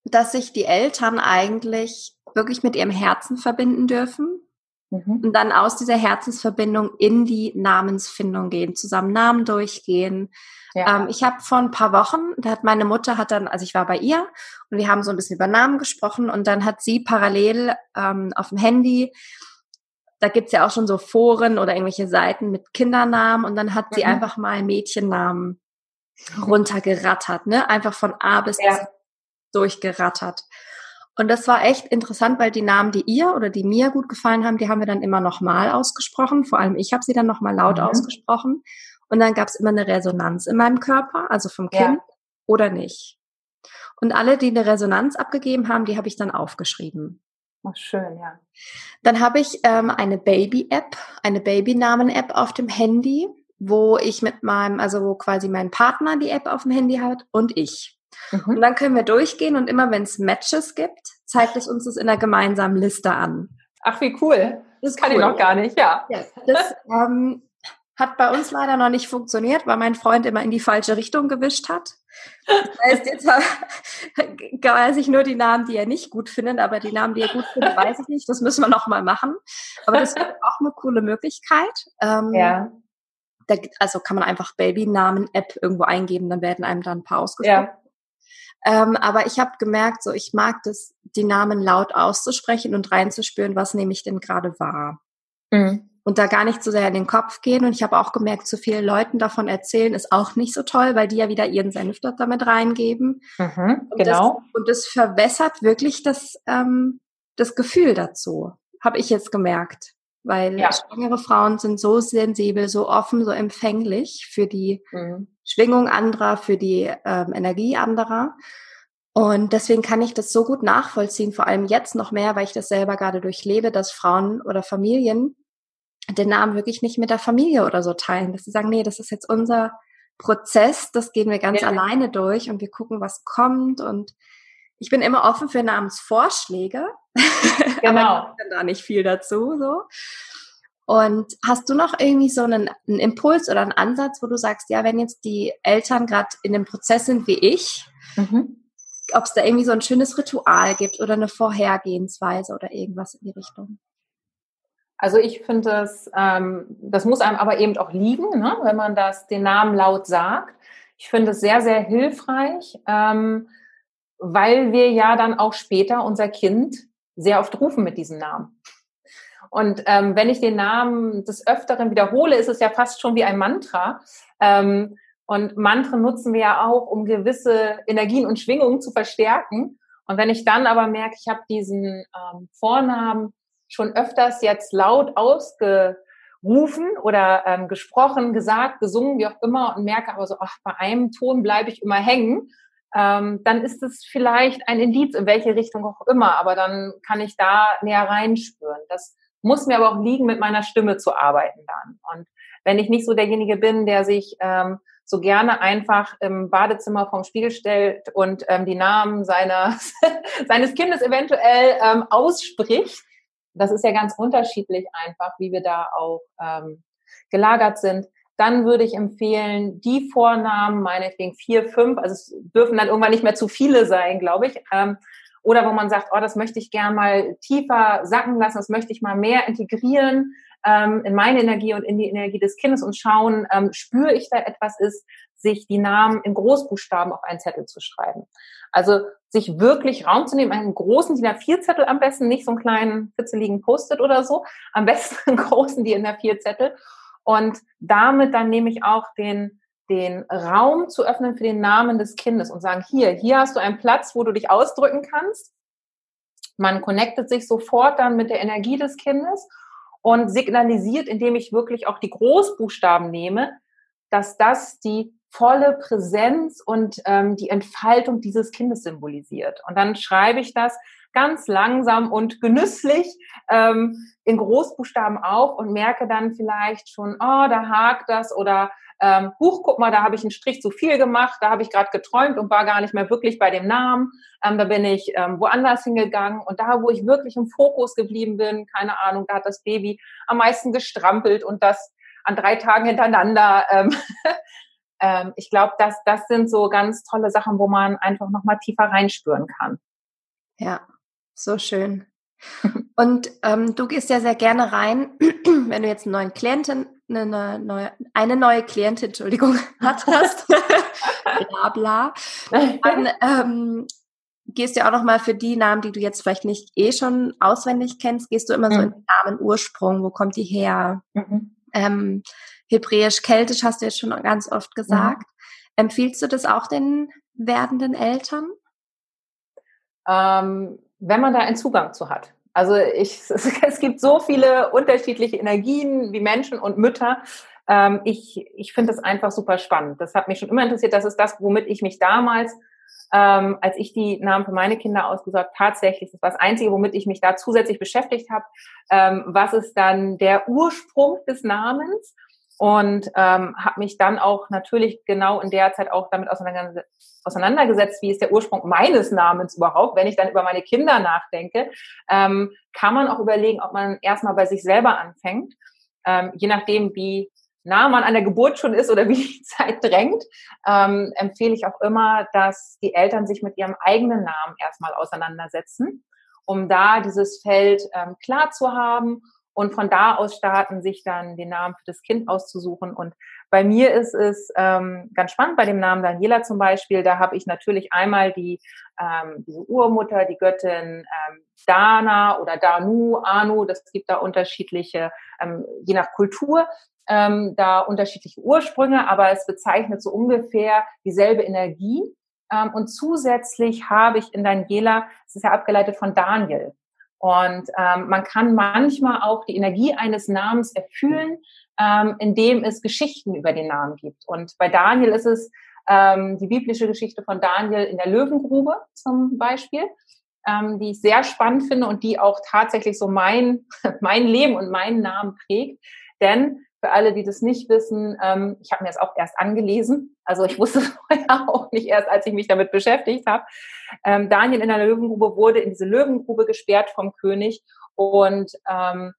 Speaker 1: dass sich die Eltern eigentlich wirklich mit ihrem Herzen verbinden dürfen mhm. und dann aus dieser Herzensverbindung in die Namensfindung gehen, zusammen Namen durchgehen, ja. Ähm, ich habe vor ein paar Wochen, da hat meine Mutter hat dann, also ich war bei ihr und wir haben so ein bisschen über Namen gesprochen und dann hat sie parallel ähm, auf dem Handy, da gibt's ja auch schon so Foren oder irgendwelche Seiten mit Kindernamen und dann hat mhm. sie einfach mal Mädchennamen runtergerattert, ne? Einfach von A bis ja. Z durchgerattert. Und das war echt interessant, weil die Namen, die ihr oder die mir gut gefallen haben, die haben wir dann immer nochmal ausgesprochen. Vor allem ich habe sie dann nochmal laut mhm. ausgesprochen. Und dann gab es immer eine Resonanz in meinem Körper, also vom Kind ja. oder nicht. Und alle, die eine Resonanz abgegeben haben, die habe ich dann aufgeschrieben.
Speaker 2: Ach, schön, ja.
Speaker 1: Dann habe ich ähm, eine Baby-App, eine Babynamen-App auf dem Handy, wo ich mit meinem, also wo quasi mein Partner die App auf dem Handy hat und ich. Mhm. Und dann können wir durchgehen und immer wenn es Matches gibt, zeigt es uns das in der gemeinsamen Liste an.
Speaker 2: Ach, wie cool. Das kann cool. ich noch gar nicht, ja. ja
Speaker 1: das ähm, Hat bei uns leider noch nicht funktioniert, weil mein Freund immer in die falsche Richtung gewischt hat. Das heißt, jetzt weiß ich nur die Namen, die er nicht gut findet, aber die Namen, die er gut findet, weiß ich nicht. Das müssen wir noch mal machen. Aber das wäre auch eine coole Möglichkeit. Ähm, ja. Da, also kann man einfach Babynamen-App irgendwo eingeben, dann werden einem dann ein paar ausgesprochen. Ja. Ähm, aber ich habe gemerkt, so ich mag das, die Namen laut auszusprechen und reinzuspüren, was nehme ich denn gerade wahr. Mhm und da gar nicht so sehr in den Kopf gehen. Und ich habe auch gemerkt, zu vielen Leuten davon erzählen ist auch nicht so toll, weil die ja wieder ihren Senf dort damit reingeben. Mhm, und genau. Das, und das verwässert wirklich das, ähm, das Gefühl dazu, habe ich jetzt gemerkt. Weil ja. schwangere Frauen sind so sensibel, so offen, so empfänglich für die mhm. Schwingung anderer, für die ähm, Energie anderer. Und deswegen kann ich das so gut nachvollziehen, vor allem jetzt noch mehr, weil ich das selber gerade durchlebe, dass Frauen oder Familien den Namen wirklich nicht mit der Familie oder so teilen, dass sie sagen, nee, das ist jetzt unser Prozess, das gehen wir ganz ja. alleine durch und wir gucken, was kommt und ich bin immer offen für Namensvorschläge, genau. aber ich da nicht viel dazu so. Und hast du noch irgendwie so einen, einen Impuls oder einen Ansatz, wo du sagst, ja, wenn jetzt die Eltern gerade in dem Prozess sind wie ich, mhm. ob es da irgendwie so ein schönes Ritual gibt oder eine Vorhergehensweise oder irgendwas in die Richtung?
Speaker 2: Also ich finde das, ähm, das muss einem aber eben auch liegen, ne? wenn man das den Namen laut sagt. Ich finde es sehr, sehr hilfreich, ähm, weil wir ja dann auch später unser Kind sehr oft rufen mit diesem Namen. Und ähm, wenn ich den Namen des Öfteren wiederhole, ist es ja fast schon wie ein Mantra. Ähm, und Mantren nutzen wir ja auch, um gewisse Energien und Schwingungen zu verstärken. Und wenn ich dann aber merke, ich habe diesen ähm, Vornamen schon öfters jetzt laut ausgerufen oder ähm, gesprochen, gesagt, gesungen, wie auch immer, und merke aber so, ach, bei einem Ton bleibe ich immer hängen, ähm, dann ist es vielleicht ein Indiz, in welche Richtung auch immer, aber dann kann ich da näher reinspüren. Das muss mir aber auch liegen, mit meiner Stimme zu arbeiten dann. Und wenn ich nicht so derjenige bin, der sich ähm, so gerne einfach im Badezimmer vorm Spiegel stellt und ähm, die Namen seiner, seines Kindes eventuell ähm, ausspricht, das ist ja ganz unterschiedlich einfach, wie wir da auch ähm, gelagert sind. Dann würde ich empfehlen, die Vornamen, meinetwegen vier, fünf, also es dürfen dann irgendwann nicht mehr zu viele sein, glaube ich. Ähm, oder wo man sagt, oh, das möchte ich gern mal tiefer sacken lassen, das möchte ich mal mehr integrieren ähm, in meine Energie und in die Energie des Kindes und schauen, ähm, spüre ich da etwas ist, sich die Namen in Großbuchstaben auf einen Zettel zu schreiben. Also sich wirklich Raum zu nehmen, einen großen DIN A4-Zettel am besten, nicht so einen kleinen fitzeligen Post-it oder so, am besten einen großen DIN A4-Zettel. Und damit dann nehme ich auch den, den Raum zu öffnen für den Namen des Kindes und sagen, hier, hier hast du einen Platz, wo du dich ausdrücken kannst. Man connectet sich sofort dann mit der Energie des Kindes und signalisiert, indem ich wirklich auch die Großbuchstaben nehme, dass das die volle Präsenz und ähm, die Entfaltung dieses Kindes symbolisiert. Und dann schreibe ich das ganz langsam und genüsslich ähm, in Großbuchstaben auf und merke dann vielleicht schon, oh, da hakt das oder ähm, huch, guck mal, da habe ich einen Strich zu viel gemacht, da habe ich gerade geträumt und war gar nicht mehr wirklich bei dem Namen. Ähm, da bin ich ähm, woanders hingegangen und da, wo ich wirklich im Fokus geblieben bin, keine Ahnung, da hat das Baby am meisten gestrampelt und das an drei Tagen hintereinander. Ähm, ähm, ich glaube, das, das sind so ganz tolle Sachen, wo man einfach nochmal tiefer reinspüren kann.
Speaker 1: Ja, so schön. Und ähm, du gehst ja sehr gerne rein, wenn du jetzt einen neuen Klienten, eine neue, eine neue Klientin, Entschuldigung, hattest, bla bla, dann ähm, gehst du ja auch nochmal für die Namen, die du jetzt vielleicht nicht eh schon auswendig kennst, gehst du immer mhm. so in den Namen Ursprung, wo kommt die her? Mhm. Ähm, Hebräisch, Keltisch hast du jetzt schon ganz oft gesagt. Mhm. Empfiehlst du das auch den werdenden Eltern?
Speaker 2: Ähm, wenn man da einen Zugang zu hat. Also ich, es gibt so viele unterschiedliche Energien wie Menschen und Mütter. Ähm, ich ich finde das einfach super spannend. Das hat mich schon immer interessiert. Das ist das, womit ich mich damals, ähm, als ich die Namen für meine Kinder ausgesucht habe, tatsächlich, das war das Einzige, womit ich mich da zusätzlich beschäftigt habe. Ähm, was ist dann der Ursprung des Namens? Und ähm, habe mich dann auch natürlich genau in der Zeit auch damit auseinandergesetzt, wie ist der Ursprung meines Namens überhaupt. Wenn ich dann über meine Kinder nachdenke, ähm, kann man auch überlegen, ob man erstmal bei sich selber anfängt, ähm, je nachdem, wie nah man an der Geburt schon ist oder wie die Zeit drängt, ähm, empfehle ich auch immer, dass die Eltern sich mit ihrem eigenen Namen erstmal auseinandersetzen, um da dieses Feld ähm, klar zu haben und von da aus starten, sich dann den Namen für das Kind auszusuchen. Und bei mir ist es ähm, ganz spannend, bei dem Namen Daniela zum Beispiel, da habe ich natürlich einmal die ähm, diese Urmutter, die Göttin ähm, Dana oder Danu, Anu, das gibt da unterschiedliche, ähm, je nach Kultur, ähm, da unterschiedliche Ursprünge, aber es bezeichnet so ungefähr dieselbe Energie. Ähm, und zusätzlich habe ich in Daniela, es ist ja abgeleitet von Daniel, und ähm, man kann manchmal auch die Energie eines Namens erfüllen, ähm, indem es Geschichten über den Namen gibt. Und bei Daniel ist es ähm, die biblische Geschichte von Daniel in der Löwengrube zum Beispiel, ähm, die ich sehr spannend finde und die auch tatsächlich so mein, mein Leben und meinen Namen prägt. Denn für alle, die das nicht wissen, ähm, ich habe mir das auch erst angelesen. Also ich wusste es vorher auch nicht erst, als ich mich damit beschäftigt habe. Ähm, Daniel in der Löwengrube wurde in diese Löwengrube gesperrt vom König und ähm,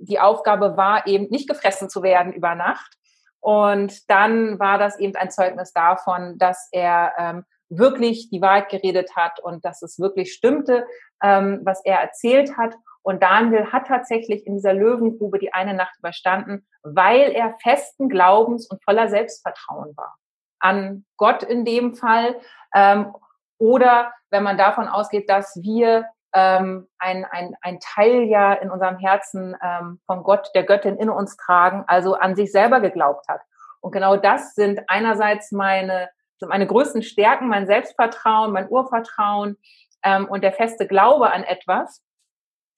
Speaker 2: die Aufgabe war eben nicht gefressen zu werden über Nacht. Und dann war das eben ein Zeugnis davon, dass er ähm, wirklich die Wahrheit geredet hat und dass es wirklich stimmte, ähm, was er erzählt hat. Und Daniel hat tatsächlich in dieser Löwengrube die eine Nacht überstanden, weil er festen Glaubens und voller Selbstvertrauen war. An Gott in dem Fall. Ähm, oder wenn man davon ausgeht, dass wir ähm, ein, ein, ein Teil ja in unserem Herzen ähm, von Gott, der Göttin in uns tragen, also an sich selber geglaubt hat. Und genau das sind einerseits meine, sind meine größten Stärken, mein Selbstvertrauen, mein Urvertrauen ähm, und der feste Glaube an etwas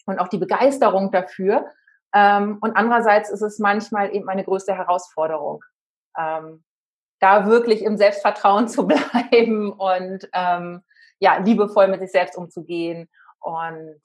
Speaker 2: und auch die Begeisterung dafür. Ähm, und andererseits ist es manchmal eben meine größte Herausforderung, ähm, da wirklich im Selbstvertrauen zu bleiben und ähm, ja, liebevoll mit sich selbst umzugehen. Und,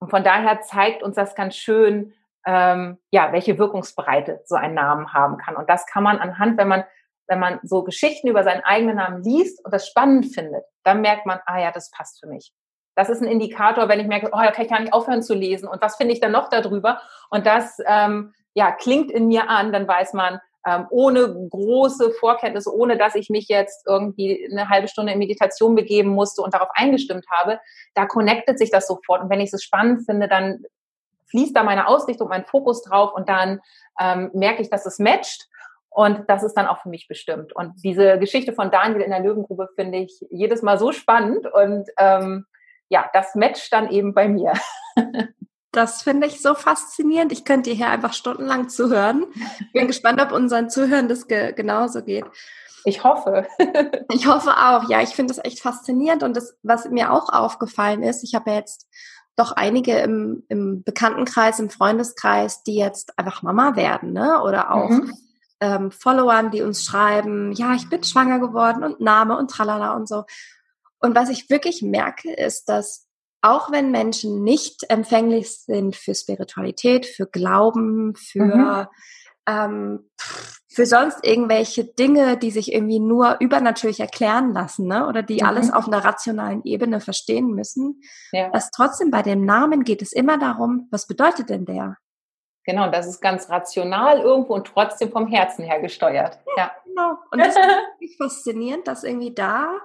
Speaker 2: und von daher zeigt uns das ganz schön, ähm, ja, welche Wirkungsbreite so ein Namen haben kann. Und das kann man anhand, wenn man, wenn man so Geschichten über seinen eigenen Namen liest und das spannend findet, dann merkt man, ah ja, das passt für mich. Das ist ein Indikator, wenn ich merke, oh, da kann ich gar nicht aufhören zu lesen. Und was finde ich dann noch darüber? Und das ähm, ja, klingt in mir an, dann weiß man, ähm, ohne große Vorkenntnisse, ohne dass ich mich jetzt irgendwie eine halbe Stunde in Meditation begeben musste und darauf eingestimmt habe, da connectet sich das sofort. Und wenn ich es spannend finde, dann fließt da meine Ausrichtung, mein Fokus drauf und dann ähm, merke ich, dass es matcht. Und das ist dann auch für mich bestimmt. Und diese Geschichte von Daniel in der Löwengrube finde ich jedes Mal so spannend. Und ähm, ja, das matcht dann eben bei mir.
Speaker 1: Das finde ich so faszinierend. Ich könnte hier einfach stundenlang zuhören. Ich bin gespannt, ob unseren Zuhörern das ge genauso geht.
Speaker 2: Ich hoffe.
Speaker 1: ich hoffe auch. Ja, ich finde das echt faszinierend. Und das, was mir auch aufgefallen ist, ich habe ja jetzt doch einige im, im Bekanntenkreis, im Freundeskreis, die jetzt einfach Mama werden, ne? Oder auch mhm. ähm, Followern, die uns schreiben, ja, ich bin schwanger geworden und Name und tralala und so. Und was ich wirklich merke, ist, dass auch wenn Menschen nicht empfänglich sind für Spiritualität, für Glauben, für, mhm. ähm, für sonst irgendwelche Dinge, die sich irgendwie nur übernatürlich erklären lassen, ne? oder die mhm. alles auf einer rationalen Ebene verstehen müssen, ja. dass trotzdem bei dem Namen geht es immer darum, was bedeutet denn der?
Speaker 2: Genau, das ist ganz rational irgendwo und trotzdem vom Herzen her gesteuert. Ja, ja.
Speaker 1: genau. Und das ist wirklich faszinierend, dass irgendwie da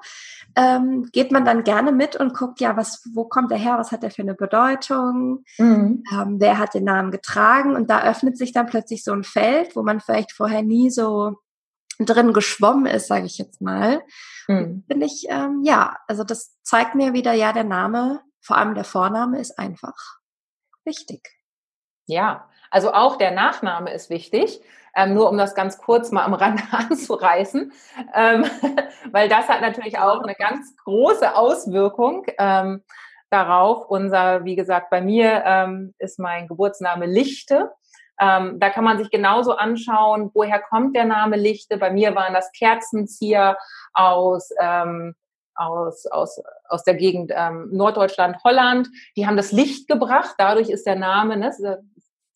Speaker 1: ähm, geht man dann gerne mit und guckt, ja, was, wo kommt er her, was hat er für eine Bedeutung, mhm. ähm, wer hat den Namen getragen und da öffnet sich dann plötzlich so ein Feld, wo man vielleicht vorher nie so drin geschwommen ist, sage ich jetzt mal. Mhm. Finde ich, ähm, ja, also das zeigt mir wieder, ja, der Name, vor allem der Vorname ist einfach wichtig.
Speaker 2: Ja, also auch der Nachname ist wichtig, ähm, nur um das ganz kurz mal am Rand anzureißen, ähm, weil das hat natürlich auch eine ganz große Auswirkung ähm, darauf. Unser, wie gesagt, bei mir ähm, ist mein Geburtsname Lichte. Ähm, da kann man sich genauso anschauen, woher kommt der Name Lichte. Bei mir waren das Kerzenzieher aus ähm, aus, aus, aus der Gegend ähm, Norddeutschland, Holland. Die haben das Licht gebracht. Dadurch ist der Name, ne,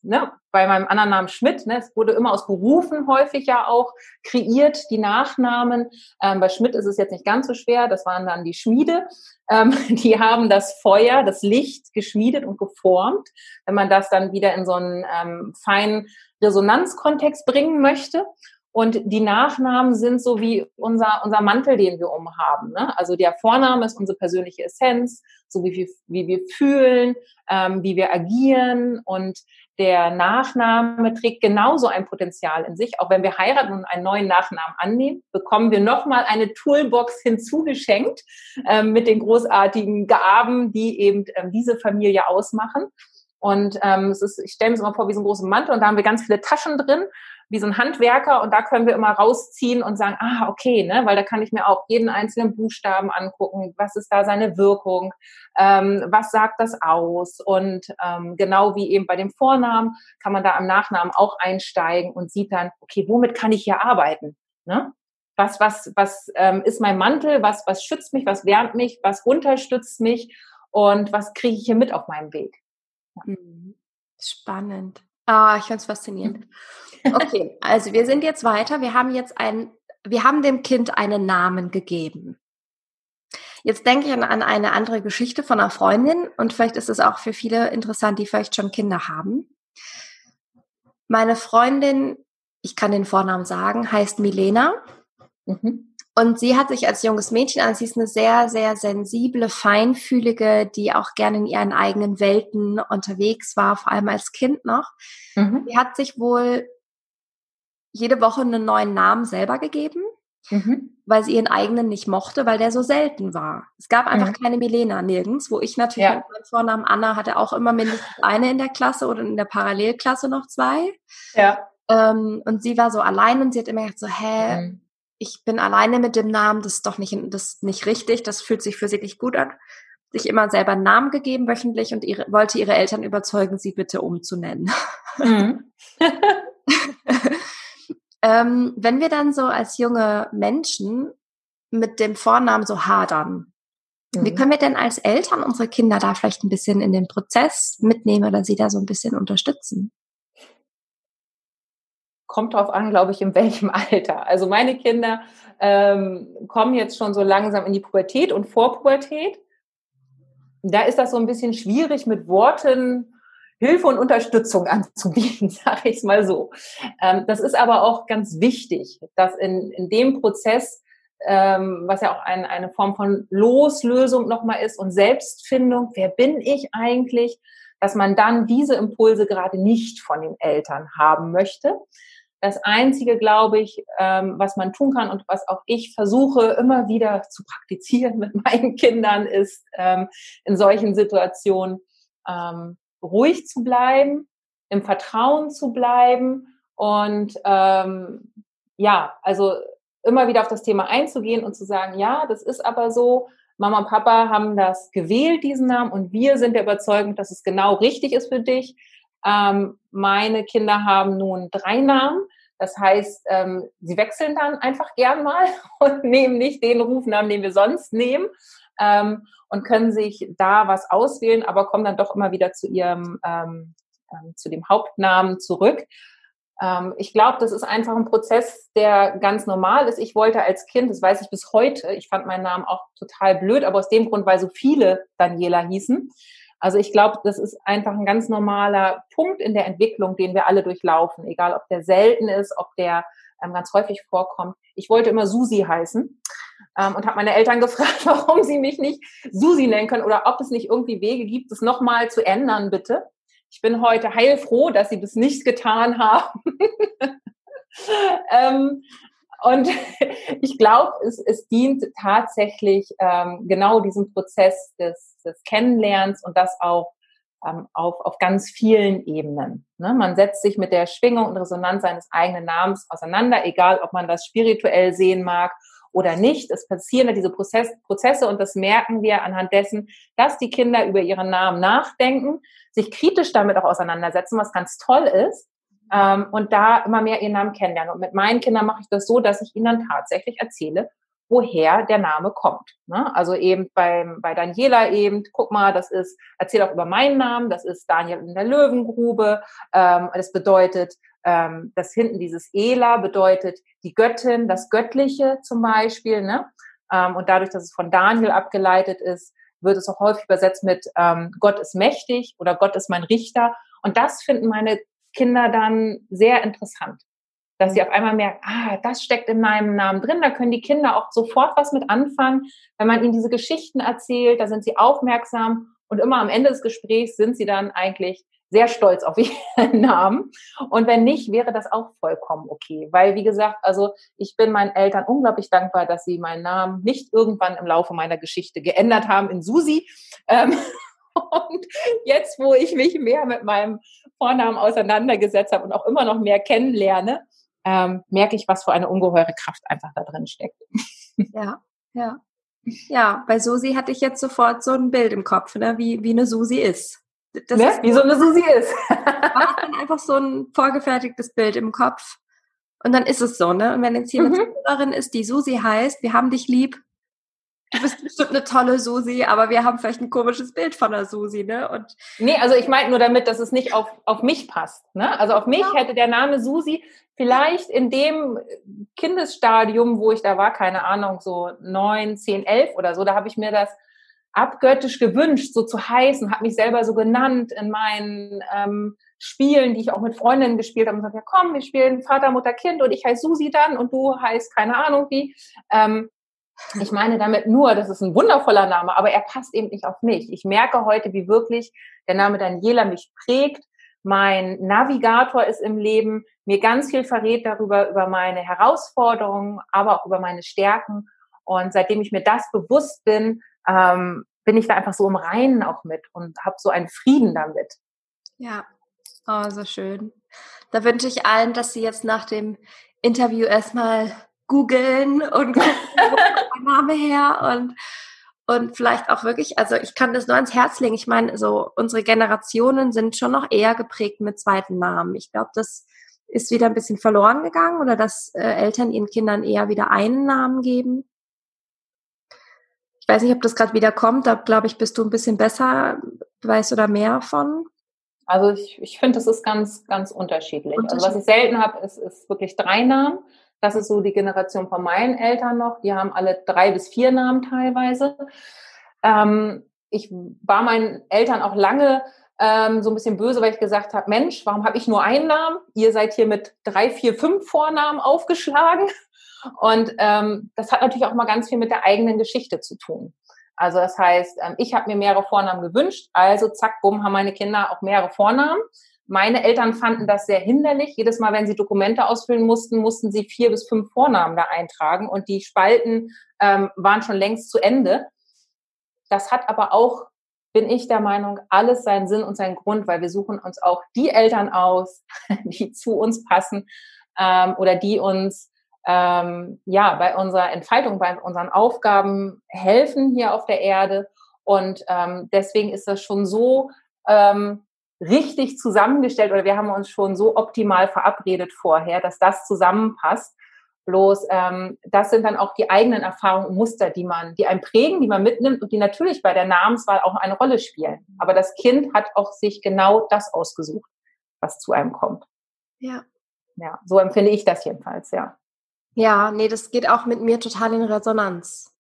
Speaker 2: ne, bei meinem anderen Namen Schmidt, ne, es wurde immer aus Berufen häufig ja auch kreiert, die Nachnamen. Ähm, bei Schmidt ist es jetzt nicht ganz so schwer, das waren dann die Schmiede. Ähm, die haben das Feuer, das Licht geschmiedet und geformt. Wenn man das dann wieder in so einen ähm, feinen Resonanzkontext bringen möchte. Und die Nachnamen sind so wie unser, unser Mantel, den wir umhaben. Ne? Also der Vorname ist unsere persönliche Essenz, so wie wir, wie wir fühlen, ähm, wie wir agieren. Und der Nachname trägt genauso ein Potenzial in sich. Auch wenn wir heiraten und einen neuen Nachnamen annehmen, bekommen wir nochmal eine Toolbox hinzugeschenkt ähm, mit den großartigen Gaben, die eben ähm, diese Familie ausmachen. Und ähm, es ist, ich stelle mir es immer vor wie so einen großen Mantel und da haben wir ganz viele Taschen drin wie so ein Handwerker und da können wir immer rausziehen und sagen, ah, okay, ne, weil da kann ich mir auch jeden einzelnen Buchstaben angucken, was ist da seine Wirkung, ähm, was sagt das aus und ähm, genau wie eben bei dem Vornamen kann man da am Nachnamen auch einsteigen und sieht dann, okay, womit kann ich hier arbeiten, ne? Was, was, was ähm, ist mein Mantel? Was, was schützt mich? Was wärmt mich? Was unterstützt mich? Und was kriege ich hier mit auf meinem Weg?
Speaker 1: Mhm. Spannend. Ah, ich finde es faszinierend. Okay, also wir sind jetzt weiter. Wir haben jetzt ein, wir haben dem Kind einen Namen gegeben. Jetzt denke ich an, an eine andere Geschichte von einer Freundin und vielleicht ist es auch für viele interessant, die vielleicht schon Kinder haben. Meine Freundin, ich kann den Vornamen sagen, heißt Milena. Mhm. Und sie hat sich als junges Mädchen an, sie ist eine sehr, sehr sensible, feinfühlige, die auch gerne in ihren eigenen Welten unterwegs war, vor allem als Kind noch. Mhm. Sie hat sich wohl jede Woche einen neuen Namen selber gegeben, mhm. weil sie ihren eigenen nicht mochte, weil der so selten war. Es gab einfach mhm. keine Milena nirgends, wo ich natürlich ja. meinen Vornamen Anna hatte auch immer mindestens eine in der Klasse oder in der Parallelklasse noch zwei. Ja. Ähm, und sie war so allein und sie hat immer gesagt so, hä, mhm. Ich bin alleine mit dem Namen, das ist doch nicht, das ist nicht richtig, das fühlt sich für sie nicht gut an. Sich immer selber einen Namen gegeben wöchentlich und ihre, wollte ihre Eltern überzeugen, sie bitte umzunennen. Mhm. Ähm, wenn wir dann so als junge Menschen mit dem Vornamen so hadern, mhm. wie können wir denn als Eltern unsere Kinder da vielleicht ein bisschen in den Prozess mitnehmen oder sie da so ein bisschen unterstützen?
Speaker 2: Kommt drauf an, glaube ich, in welchem Alter. Also meine Kinder ähm, kommen jetzt schon so langsam in die Pubertät und Vorpubertät. Da ist das so ein bisschen schwierig mit Worten Hilfe und Unterstützung anzubieten, sage ich es mal so. Ähm, das ist aber auch ganz wichtig, dass in, in dem Prozess, ähm, was ja auch ein, eine Form von Loslösung nochmal ist und Selbstfindung, wer bin ich eigentlich, dass man dann diese Impulse gerade nicht von den Eltern haben möchte. Das Einzige, glaube ich, ähm, was man tun kann und was auch ich versuche immer wieder zu praktizieren mit meinen Kindern, ist ähm, in solchen Situationen ähm, ruhig zu bleiben, im Vertrauen zu bleiben und ähm, ja, also immer wieder auf das Thema einzugehen und zu sagen, ja, das ist aber so, Mama und Papa haben das gewählt, diesen Namen, und wir sind der Überzeugung, dass es genau richtig ist für dich. Ähm, meine Kinder haben nun drei Namen. Das heißt, ähm, sie wechseln dann einfach gern mal und nehmen nicht den Rufnamen, den wir sonst nehmen. Ähm, und können sich da was auswählen, aber kommen dann doch immer wieder zu ihrem, ähm, ähm, zu dem Hauptnamen zurück. Ähm, ich glaube, das ist einfach ein Prozess, der ganz normal ist. Ich wollte als Kind, das weiß ich bis heute, ich fand meinen Namen auch total blöd, aber aus dem Grund, weil so viele Daniela hießen. Also ich glaube, das ist einfach ein ganz normaler Punkt in der Entwicklung, den wir alle durchlaufen, egal ob der selten ist, ob der ähm, ganz häufig vorkommt. Ich wollte immer Susi heißen ähm, und habe meine Eltern gefragt, warum sie mich nicht Susi nennen können oder ob es nicht irgendwie Wege gibt, das nochmal zu ändern, bitte. Ich bin heute heilfroh, dass sie das nicht getan haben. ähm, und ich glaube, es, es dient tatsächlich ähm, genau diesem Prozess des, des Kennenlernens und das auch ähm, auf, auf ganz vielen Ebenen. Ne? Man setzt sich mit der Schwingung und Resonanz seines eigenen Namens auseinander, egal ob man das spirituell sehen mag oder nicht. Es passieren da diese Prozess, Prozesse und das merken wir anhand dessen, dass die Kinder über ihren Namen nachdenken, sich kritisch damit auch auseinandersetzen, was ganz toll ist. Ähm, und da immer mehr ihren Namen kennenlernen. Und mit meinen Kindern mache ich das so, dass ich ihnen dann tatsächlich erzähle, woher der Name kommt. Ne? Also eben beim, bei Daniela eben, guck mal, das ist, erzähl auch über meinen Namen, das ist Daniel in der Löwengrube. Ähm, das bedeutet, ähm, das hinten dieses Ela bedeutet die Göttin, das Göttliche zum Beispiel. Ne? Ähm, und dadurch, dass es von Daniel abgeleitet ist, wird es auch häufig übersetzt mit ähm, Gott ist mächtig oder Gott ist mein Richter. Und das finden meine Kinder dann sehr interessant. Dass sie auf einmal merken, ah, das steckt in meinem Namen drin, da können die Kinder auch sofort was mit anfangen. Wenn man ihnen diese Geschichten erzählt, da sind sie aufmerksam und immer am Ende des Gesprächs sind sie dann eigentlich sehr stolz auf ihren Namen. Und wenn nicht, wäre das auch vollkommen okay. Weil, wie gesagt, also ich bin meinen Eltern unglaublich dankbar, dass sie meinen Namen nicht irgendwann im Laufe meiner Geschichte geändert haben in Susi. Ähm, und jetzt, wo ich mich mehr mit meinem Vornamen auseinandergesetzt habe und auch immer noch mehr kennenlerne, ähm, merke ich, was für eine ungeheure Kraft einfach da drin steckt.
Speaker 1: Ja, ja. Ja, bei Susi hatte ich jetzt sofort so ein Bild im Kopf, ne? wie, wie eine Susi ist.
Speaker 2: Das ne? ist wie so eine Susi ist.
Speaker 1: war dann einfach so ein vorgefertigtes Bild im Kopf. Und dann ist es so, ne? Und wenn jetzt hier mhm. eine Zuhörerin ist, die Susi heißt, wir haben dich lieb, du bist bestimmt eine tolle Susi, aber wir haben vielleicht ein komisches Bild von der Susi, ne? Und
Speaker 2: nee, also ich meine nur damit, dass es nicht auf, auf mich passt. Ne? Also auf mich ja. hätte der Name Susi vielleicht in dem Kindesstadium, wo ich da war, keine Ahnung, so neun, zehn, elf oder so, da habe ich mir das abgöttisch gewünscht, so zu heißen, habe mich selber so genannt in meinen ähm, Spielen, die ich auch mit Freundinnen gespielt habe und gesagt, ja komm, wir spielen Vater, Mutter, Kind und ich heiße Susi dann und du heißt keine Ahnung wie. Ähm, ich meine damit nur, das ist ein wundervoller Name, aber er passt eben nicht auf mich. Ich merke heute, wie wirklich der Name Daniela mich prägt. Mein Navigator ist im Leben, mir ganz viel verrät darüber, über meine Herausforderungen, aber auch über meine Stärken. Und seitdem ich mir das bewusst bin, ähm, bin ich da einfach so im Reinen auch mit und habe so einen Frieden damit.
Speaker 1: Ja, oh, so schön. Da wünsche ich allen, dass sie jetzt nach dem Interview erstmal googeln und gucken, wo kommt mein Name her und und vielleicht auch wirklich, also ich kann das nur ans Herz legen. Ich meine, so unsere Generationen sind schon noch eher geprägt mit zweiten Namen. Ich glaube, das ist wieder ein bisschen verloren gegangen oder dass äh, Eltern ihren Kindern eher wieder einen Namen geben. Ich weiß nicht, ob das gerade wieder kommt. Da glaube ich, bist du ein bisschen besser, weißt du da mehr von?
Speaker 2: Also ich, ich finde, das ist ganz, ganz unterschiedlich. unterschiedlich. Also was ich selten habe, ist, ist wirklich drei Namen. Das ist so die Generation von meinen Eltern noch. Die haben alle drei bis vier Namen teilweise. Ähm, ich war meinen Eltern auch lange ähm, so ein bisschen böse, weil ich gesagt habe, Mensch, warum habe ich nur einen Namen? Ihr seid hier mit drei, vier, fünf Vornamen aufgeschlagen. Und ähm, das hat natürlich auch mal ganz viel mit der eigenen Geschichte zu tun. Also das heißt, ähm, ich habe mir mehrere Vornamen gewünscht, also zack, bumm, haben meine Kinder auch mehrere Vornamen. Meine Eltern fanden das sehr hinderlich. Jedes Mal, wenn sie Dokumente ausfüllen mussten, mussten sie vier bis fünf Vornamen da eintragen und die Spalten ähm, waren schon längst zu Ende. Das hat aber auch, bin ich der Meinung, alles seinen Sinn und seinen Grund, weil wir suchen uns auch die Eltern aus, die zu uns passen ähm, oder die uns ähm, ja bei unserer Entfaltung, bei unseren Aufgaben helfen hier auf der Erde. Und ähm, deswegen ist das schon so ähm, richtig zusammengestellt oder wir haben uns schon so optimal verabredet vorher, dass das zusammenpasst. Bloß ähm, das sind dann auch die eigenen Erfahrungen und Muster, die man, die einem prägen, die man mitnimmt und die natürlich bei der Namenswahl auch eine Rolle spielen. Aber das Kind hat auch sich genau das ausgesucht, was zu einem kommt.
Speaker 1: Ja.
Speaker 2: Ja, so empfinde ich das jedenfalls, ja.
Speaker 1: Ja, nee, das geht auch mit mir total in Resonanz.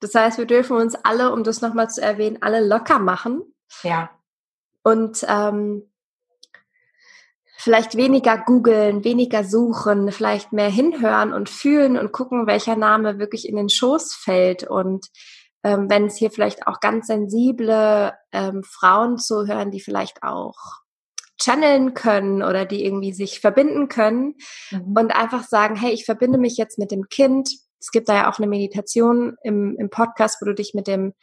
Speaker 1: Das heißt, wir dürfen uns alle, um das nochmal zu erwähnen, alle locker machen.
Speaker 2: Ja
Speaker 1: und ähm, vielleicht weniger googeln, weniger suchen, vielleicht mehr hinhören und fühlen und gucken, welcher Name wirklich in den Schoß fällt und ähm, wenn es hier vielleicht auch ganz sensible ähm, Frauen zuhören, die vielleicht auch channeln können oder die irgendwie sich verbinden können mhm. und einfach sagen, hey, ich verbinde mich jetzt mit dem Kind. Es gibt da ja auch eine Meditation im, im Podcast, wo du dich mit dem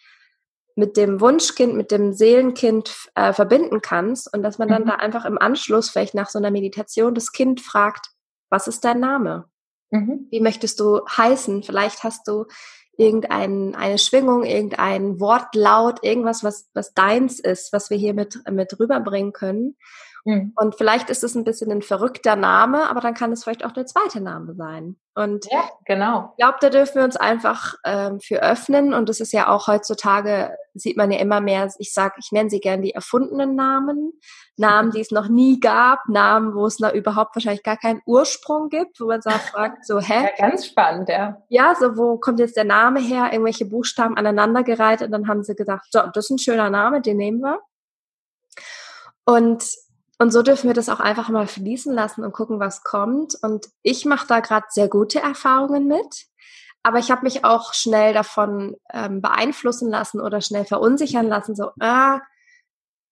Speaker 1: mit dem Wunschkind, mit dem Seelenkind äh, verbinden kannst und dass man dann mhm. da einfach im Anschluss vielleicht nach so einer Meditation das Kind fragt, was ist dein Name? Mhm. Wie möchtest du heißen? Vielleicht hast du irgendeine eine Schwingung, irgendein Wortlaut, irgendwas, was, was deins ist, was wir hier mit, mit rüberbringen können. Mhm. Und vielleicht ist es ein bisschen ein verrückter Name, aber dann kann es vielleicht auch der zweite Name sein. Und
Speaker 2: ja, genau.
Speaker 1: Ich glaube, da dürfen wir uns einfach ähm, für öffnen. Und das ist ja auch heutzutage, sieht man ja immer mehr, ich sage, ich nenne sie gern die erfundenen Namen. Namen, die es noch nie gab, Namen, wo es noch überhaupt wahrscheinlich gar keinen Ursprung gibt, wo man sagt, fragt so, hä?
Speaker 2: Ja, ganz spannend, ja.
Speaker 1: Ja, so wo kommt jetzt der Name her? Irgendwelche Buchstaben aneinandergereiht und dann haben sie gesagt, so, das ist ein schöner Name, den nehmen wir. Und Und so dürfen wir das auch einfach mal fließen lassen und gucken, was kommt. Und ich mache da gerade sehr gute Erfahrungen mit. Aber ich habe mich auch schnell davon ähm, beeinflussen lassen oder schnell verunsichern lassen. So, ah,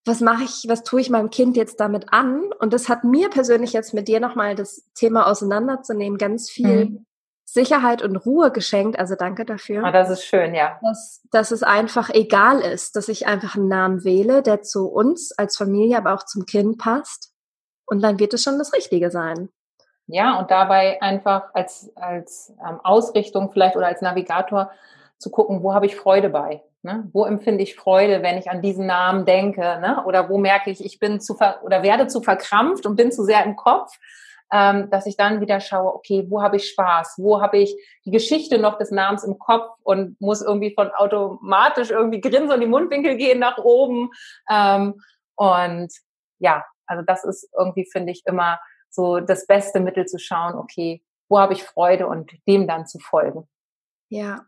Speaker 1: was mache ich, was tue ich meinem Kind jetzt damit an? Und das hat mir persönlich jetzt mit dir nochmal das Thema auseinanderzunehmen, ganz viel mhm. Sicherheit und Ruhe geschenkt. Also danke dafür.
Speaker 2: Ah, das ist schön, ja.
Speaker 1: Dass, dass es einfach egal ist, dass ich einfach einen Namen wähle, der zu uns als Familie, aber auch zum Kind passt. Und dann wird es schon das Richtige sein.
Speaker 2: Ja, und dabei einfach als, als ähm, Ausrichtung vielleicht oder als Navigator zu gucken, wo habe ich Freude bei? Ne? Wo empfinde ich Freude, wenn ich an diesen Namen denke? Ne? Oder wo merke ich, ich bin zu ver oder werde zu verkrampft und bin zu sehr im Kopf, ähm, dass ich dann wieder schaue, okay, wo habe ich Spaß? Wo habe ich die Geschichte noch des Namens im Kopf und muss irgendwie von automatisch irgendwie grinsen und die Mundwinkel gehen nach oben. Ähm, und ja, also das ist irgendwie, finde ich, immer so das beste Mittel zu schauen, okay, wo habe ich Freude und dem dann zu folgen.
Speaker 1: Ja,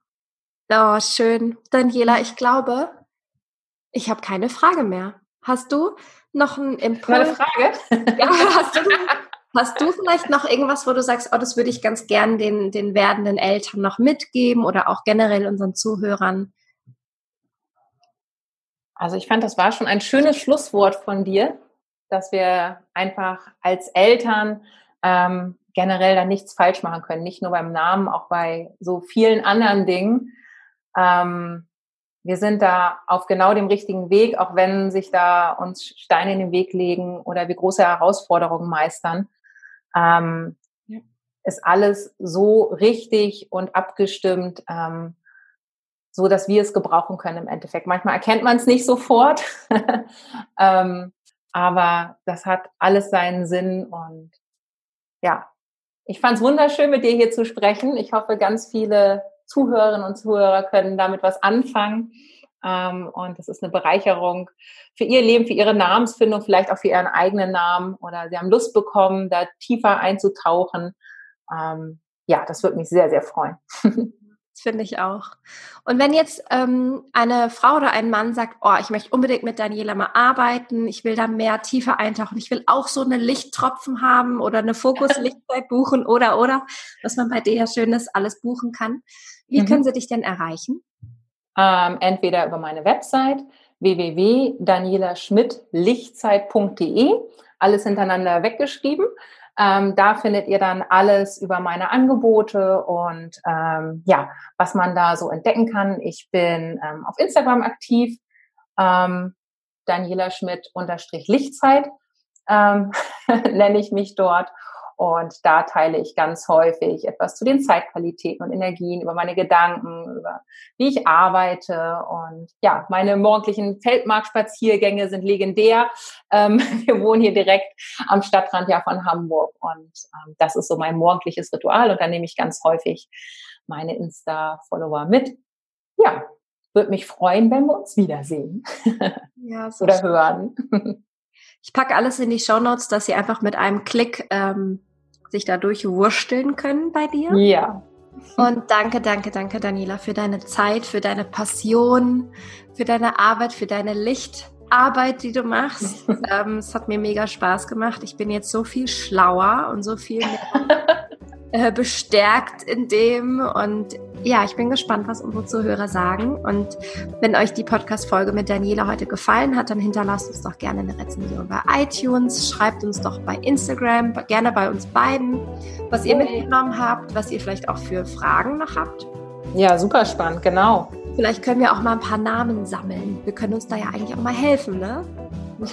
Speaker 1: Oh, schön. Daniela, ich glaube, ich habe keine Frage mehr. Hast du noch einen Impuls?
Speaker 2: Eine Frage? Ja,
Speaker 1: hast du, hast du vielleicht noch irgendwas, wo du sagst, oh, das würde ich ganz gern den, den werdenden Eltern noch mitgeben oder auch generell unseren Zuhörern?
Speaker 2: Also ich fand, das war schon ein schönes Schlusswort von dir, dass wir einfach als Eltern ähm, generell da nichts falsch machen können, nicht nur beim Namen, auch bei so vielen anderen Dingen. Ähm, wir sind da auf genau dem richtigen Weg, auch wenn sich da uns Steine in den Weg legen oder wir große Herausforderungen meistern. Ähm, ja. Ist alles so richtig und abgestimmt, ähm, so dass wir es gebrauchen können im Endeffekt. Manchmal erkennt man es nicht sofort, ähm, aber das hat alles seinen Sinn und ja, ich fand es wunderschön, mit dir hier zu sprechen. Ich hoffe, ganz viele Zuhörerinnen und Zuhörer können damit was anfangen. Ähm, und das ist eine Bereicherung für ihr Leben, für ihre Namensfindung, vielleicht auch für ihren eigenen Namen oder sie haben Lust bekommen, da tiefer einzutauchen. Ähm, ja, das würde mich sehr, sehr freuen.
Speaker 1: finde ich auch. Und wenn jetzt ähm, eine Frau oder ein Mann sagt, oh, ich möchte unbedingt mit Daniela mal arbeiten, ich will da mehr tiefer eintauchen, ich will auch so eine Lichttropfen haben oder eine Fokuslichtzeit buchen oder oder, was man bei dir ja schönes alles buchen kann. Wie mhm. können sie dich denn erreichen?
Speaker 2: Ähm, entweder über meine Website www.danielaschmidtlichtzeit.de, alles hintereinander weggeschrieben. Ähm, da findet ihr dann alles über meine Angebote und ähm, ja, was man da so entdecken kann. Ich bin ähm, auf Instagram aktiv, ähm, Daniela Schmidt unterstrich Lichtzeit ähm, nenne ich mich dort. Und da teile ich ganz häufig etwas zu den Zeitqualitäten und Energien, über meine Gedanken, über wie ich arbeite. Und ja, meine morgendlichen Feldmarktspaziergänge sind legendär. Ähm, wir wohnen hier direkt am Stadtrand ja von Hamburg. Und ähm, das ist so mein morgendliches Ritual. Und da nehme ich ganz häufig meine Insta-Follower mit. Ja, würde mich freuen, wenn wir uns wiedersehen. Ja, Oder schön. hören.
Speaker 1: Ich packe alles in die Show Notes, dass Sie einfach mit einem Klick ähm, sich da durchwursteln können bei dir.
Speaker 2: Ja.
Speaker 1: Und danke, danke, danke, Daniela, für deine Zeit, für deine Passion, für deine Arbeit, für deine Lichtarbeit, die du machst. ähm, es hat mir mega Spaß gemacht. Ich bin jetzt so viel schlauer und so viel mehr äh, bestärkt in dem. Und ja, ich bin gespannt, was unsere Zuhörer sagen. Und wenn euch die Podcast-Folge mit Daniela heute gefallen hat, dann hinterlasst uns doch gerne eine Rezension bei iTunes. Schreibt uns doch bei Instagram, gerne bei uns beiden, was ihr mitgenommen habt, was ihr vielleicht auch für Fragen noch habt.
Speaker 2: Ja, super spannend, genau.
Speaker 1: Vielleicht können wir auch mal ein paar Namen sammeln. Wir können uns da ja eigentlich auch mal helfen, ne?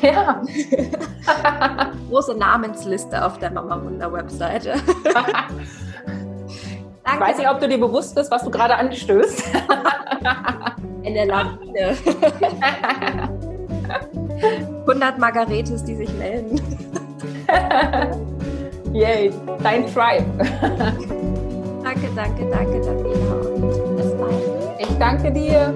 Speaker 2: Ja.
Speaker 1: Große Namensliste auf der Mama Wunder Webseite.
Speaker 2: ich weiß nicht, ob du dir bewusst bist, was du gerade anstößt.
Speaker 1: Eine Lawine. 100 Margaretes, die sich melden.
Speaker 2: Yay, dein Tribe.
Speaker 1: danke, danke, danke, Daniela und bis bald.
Speaker 2: Ich danke dir.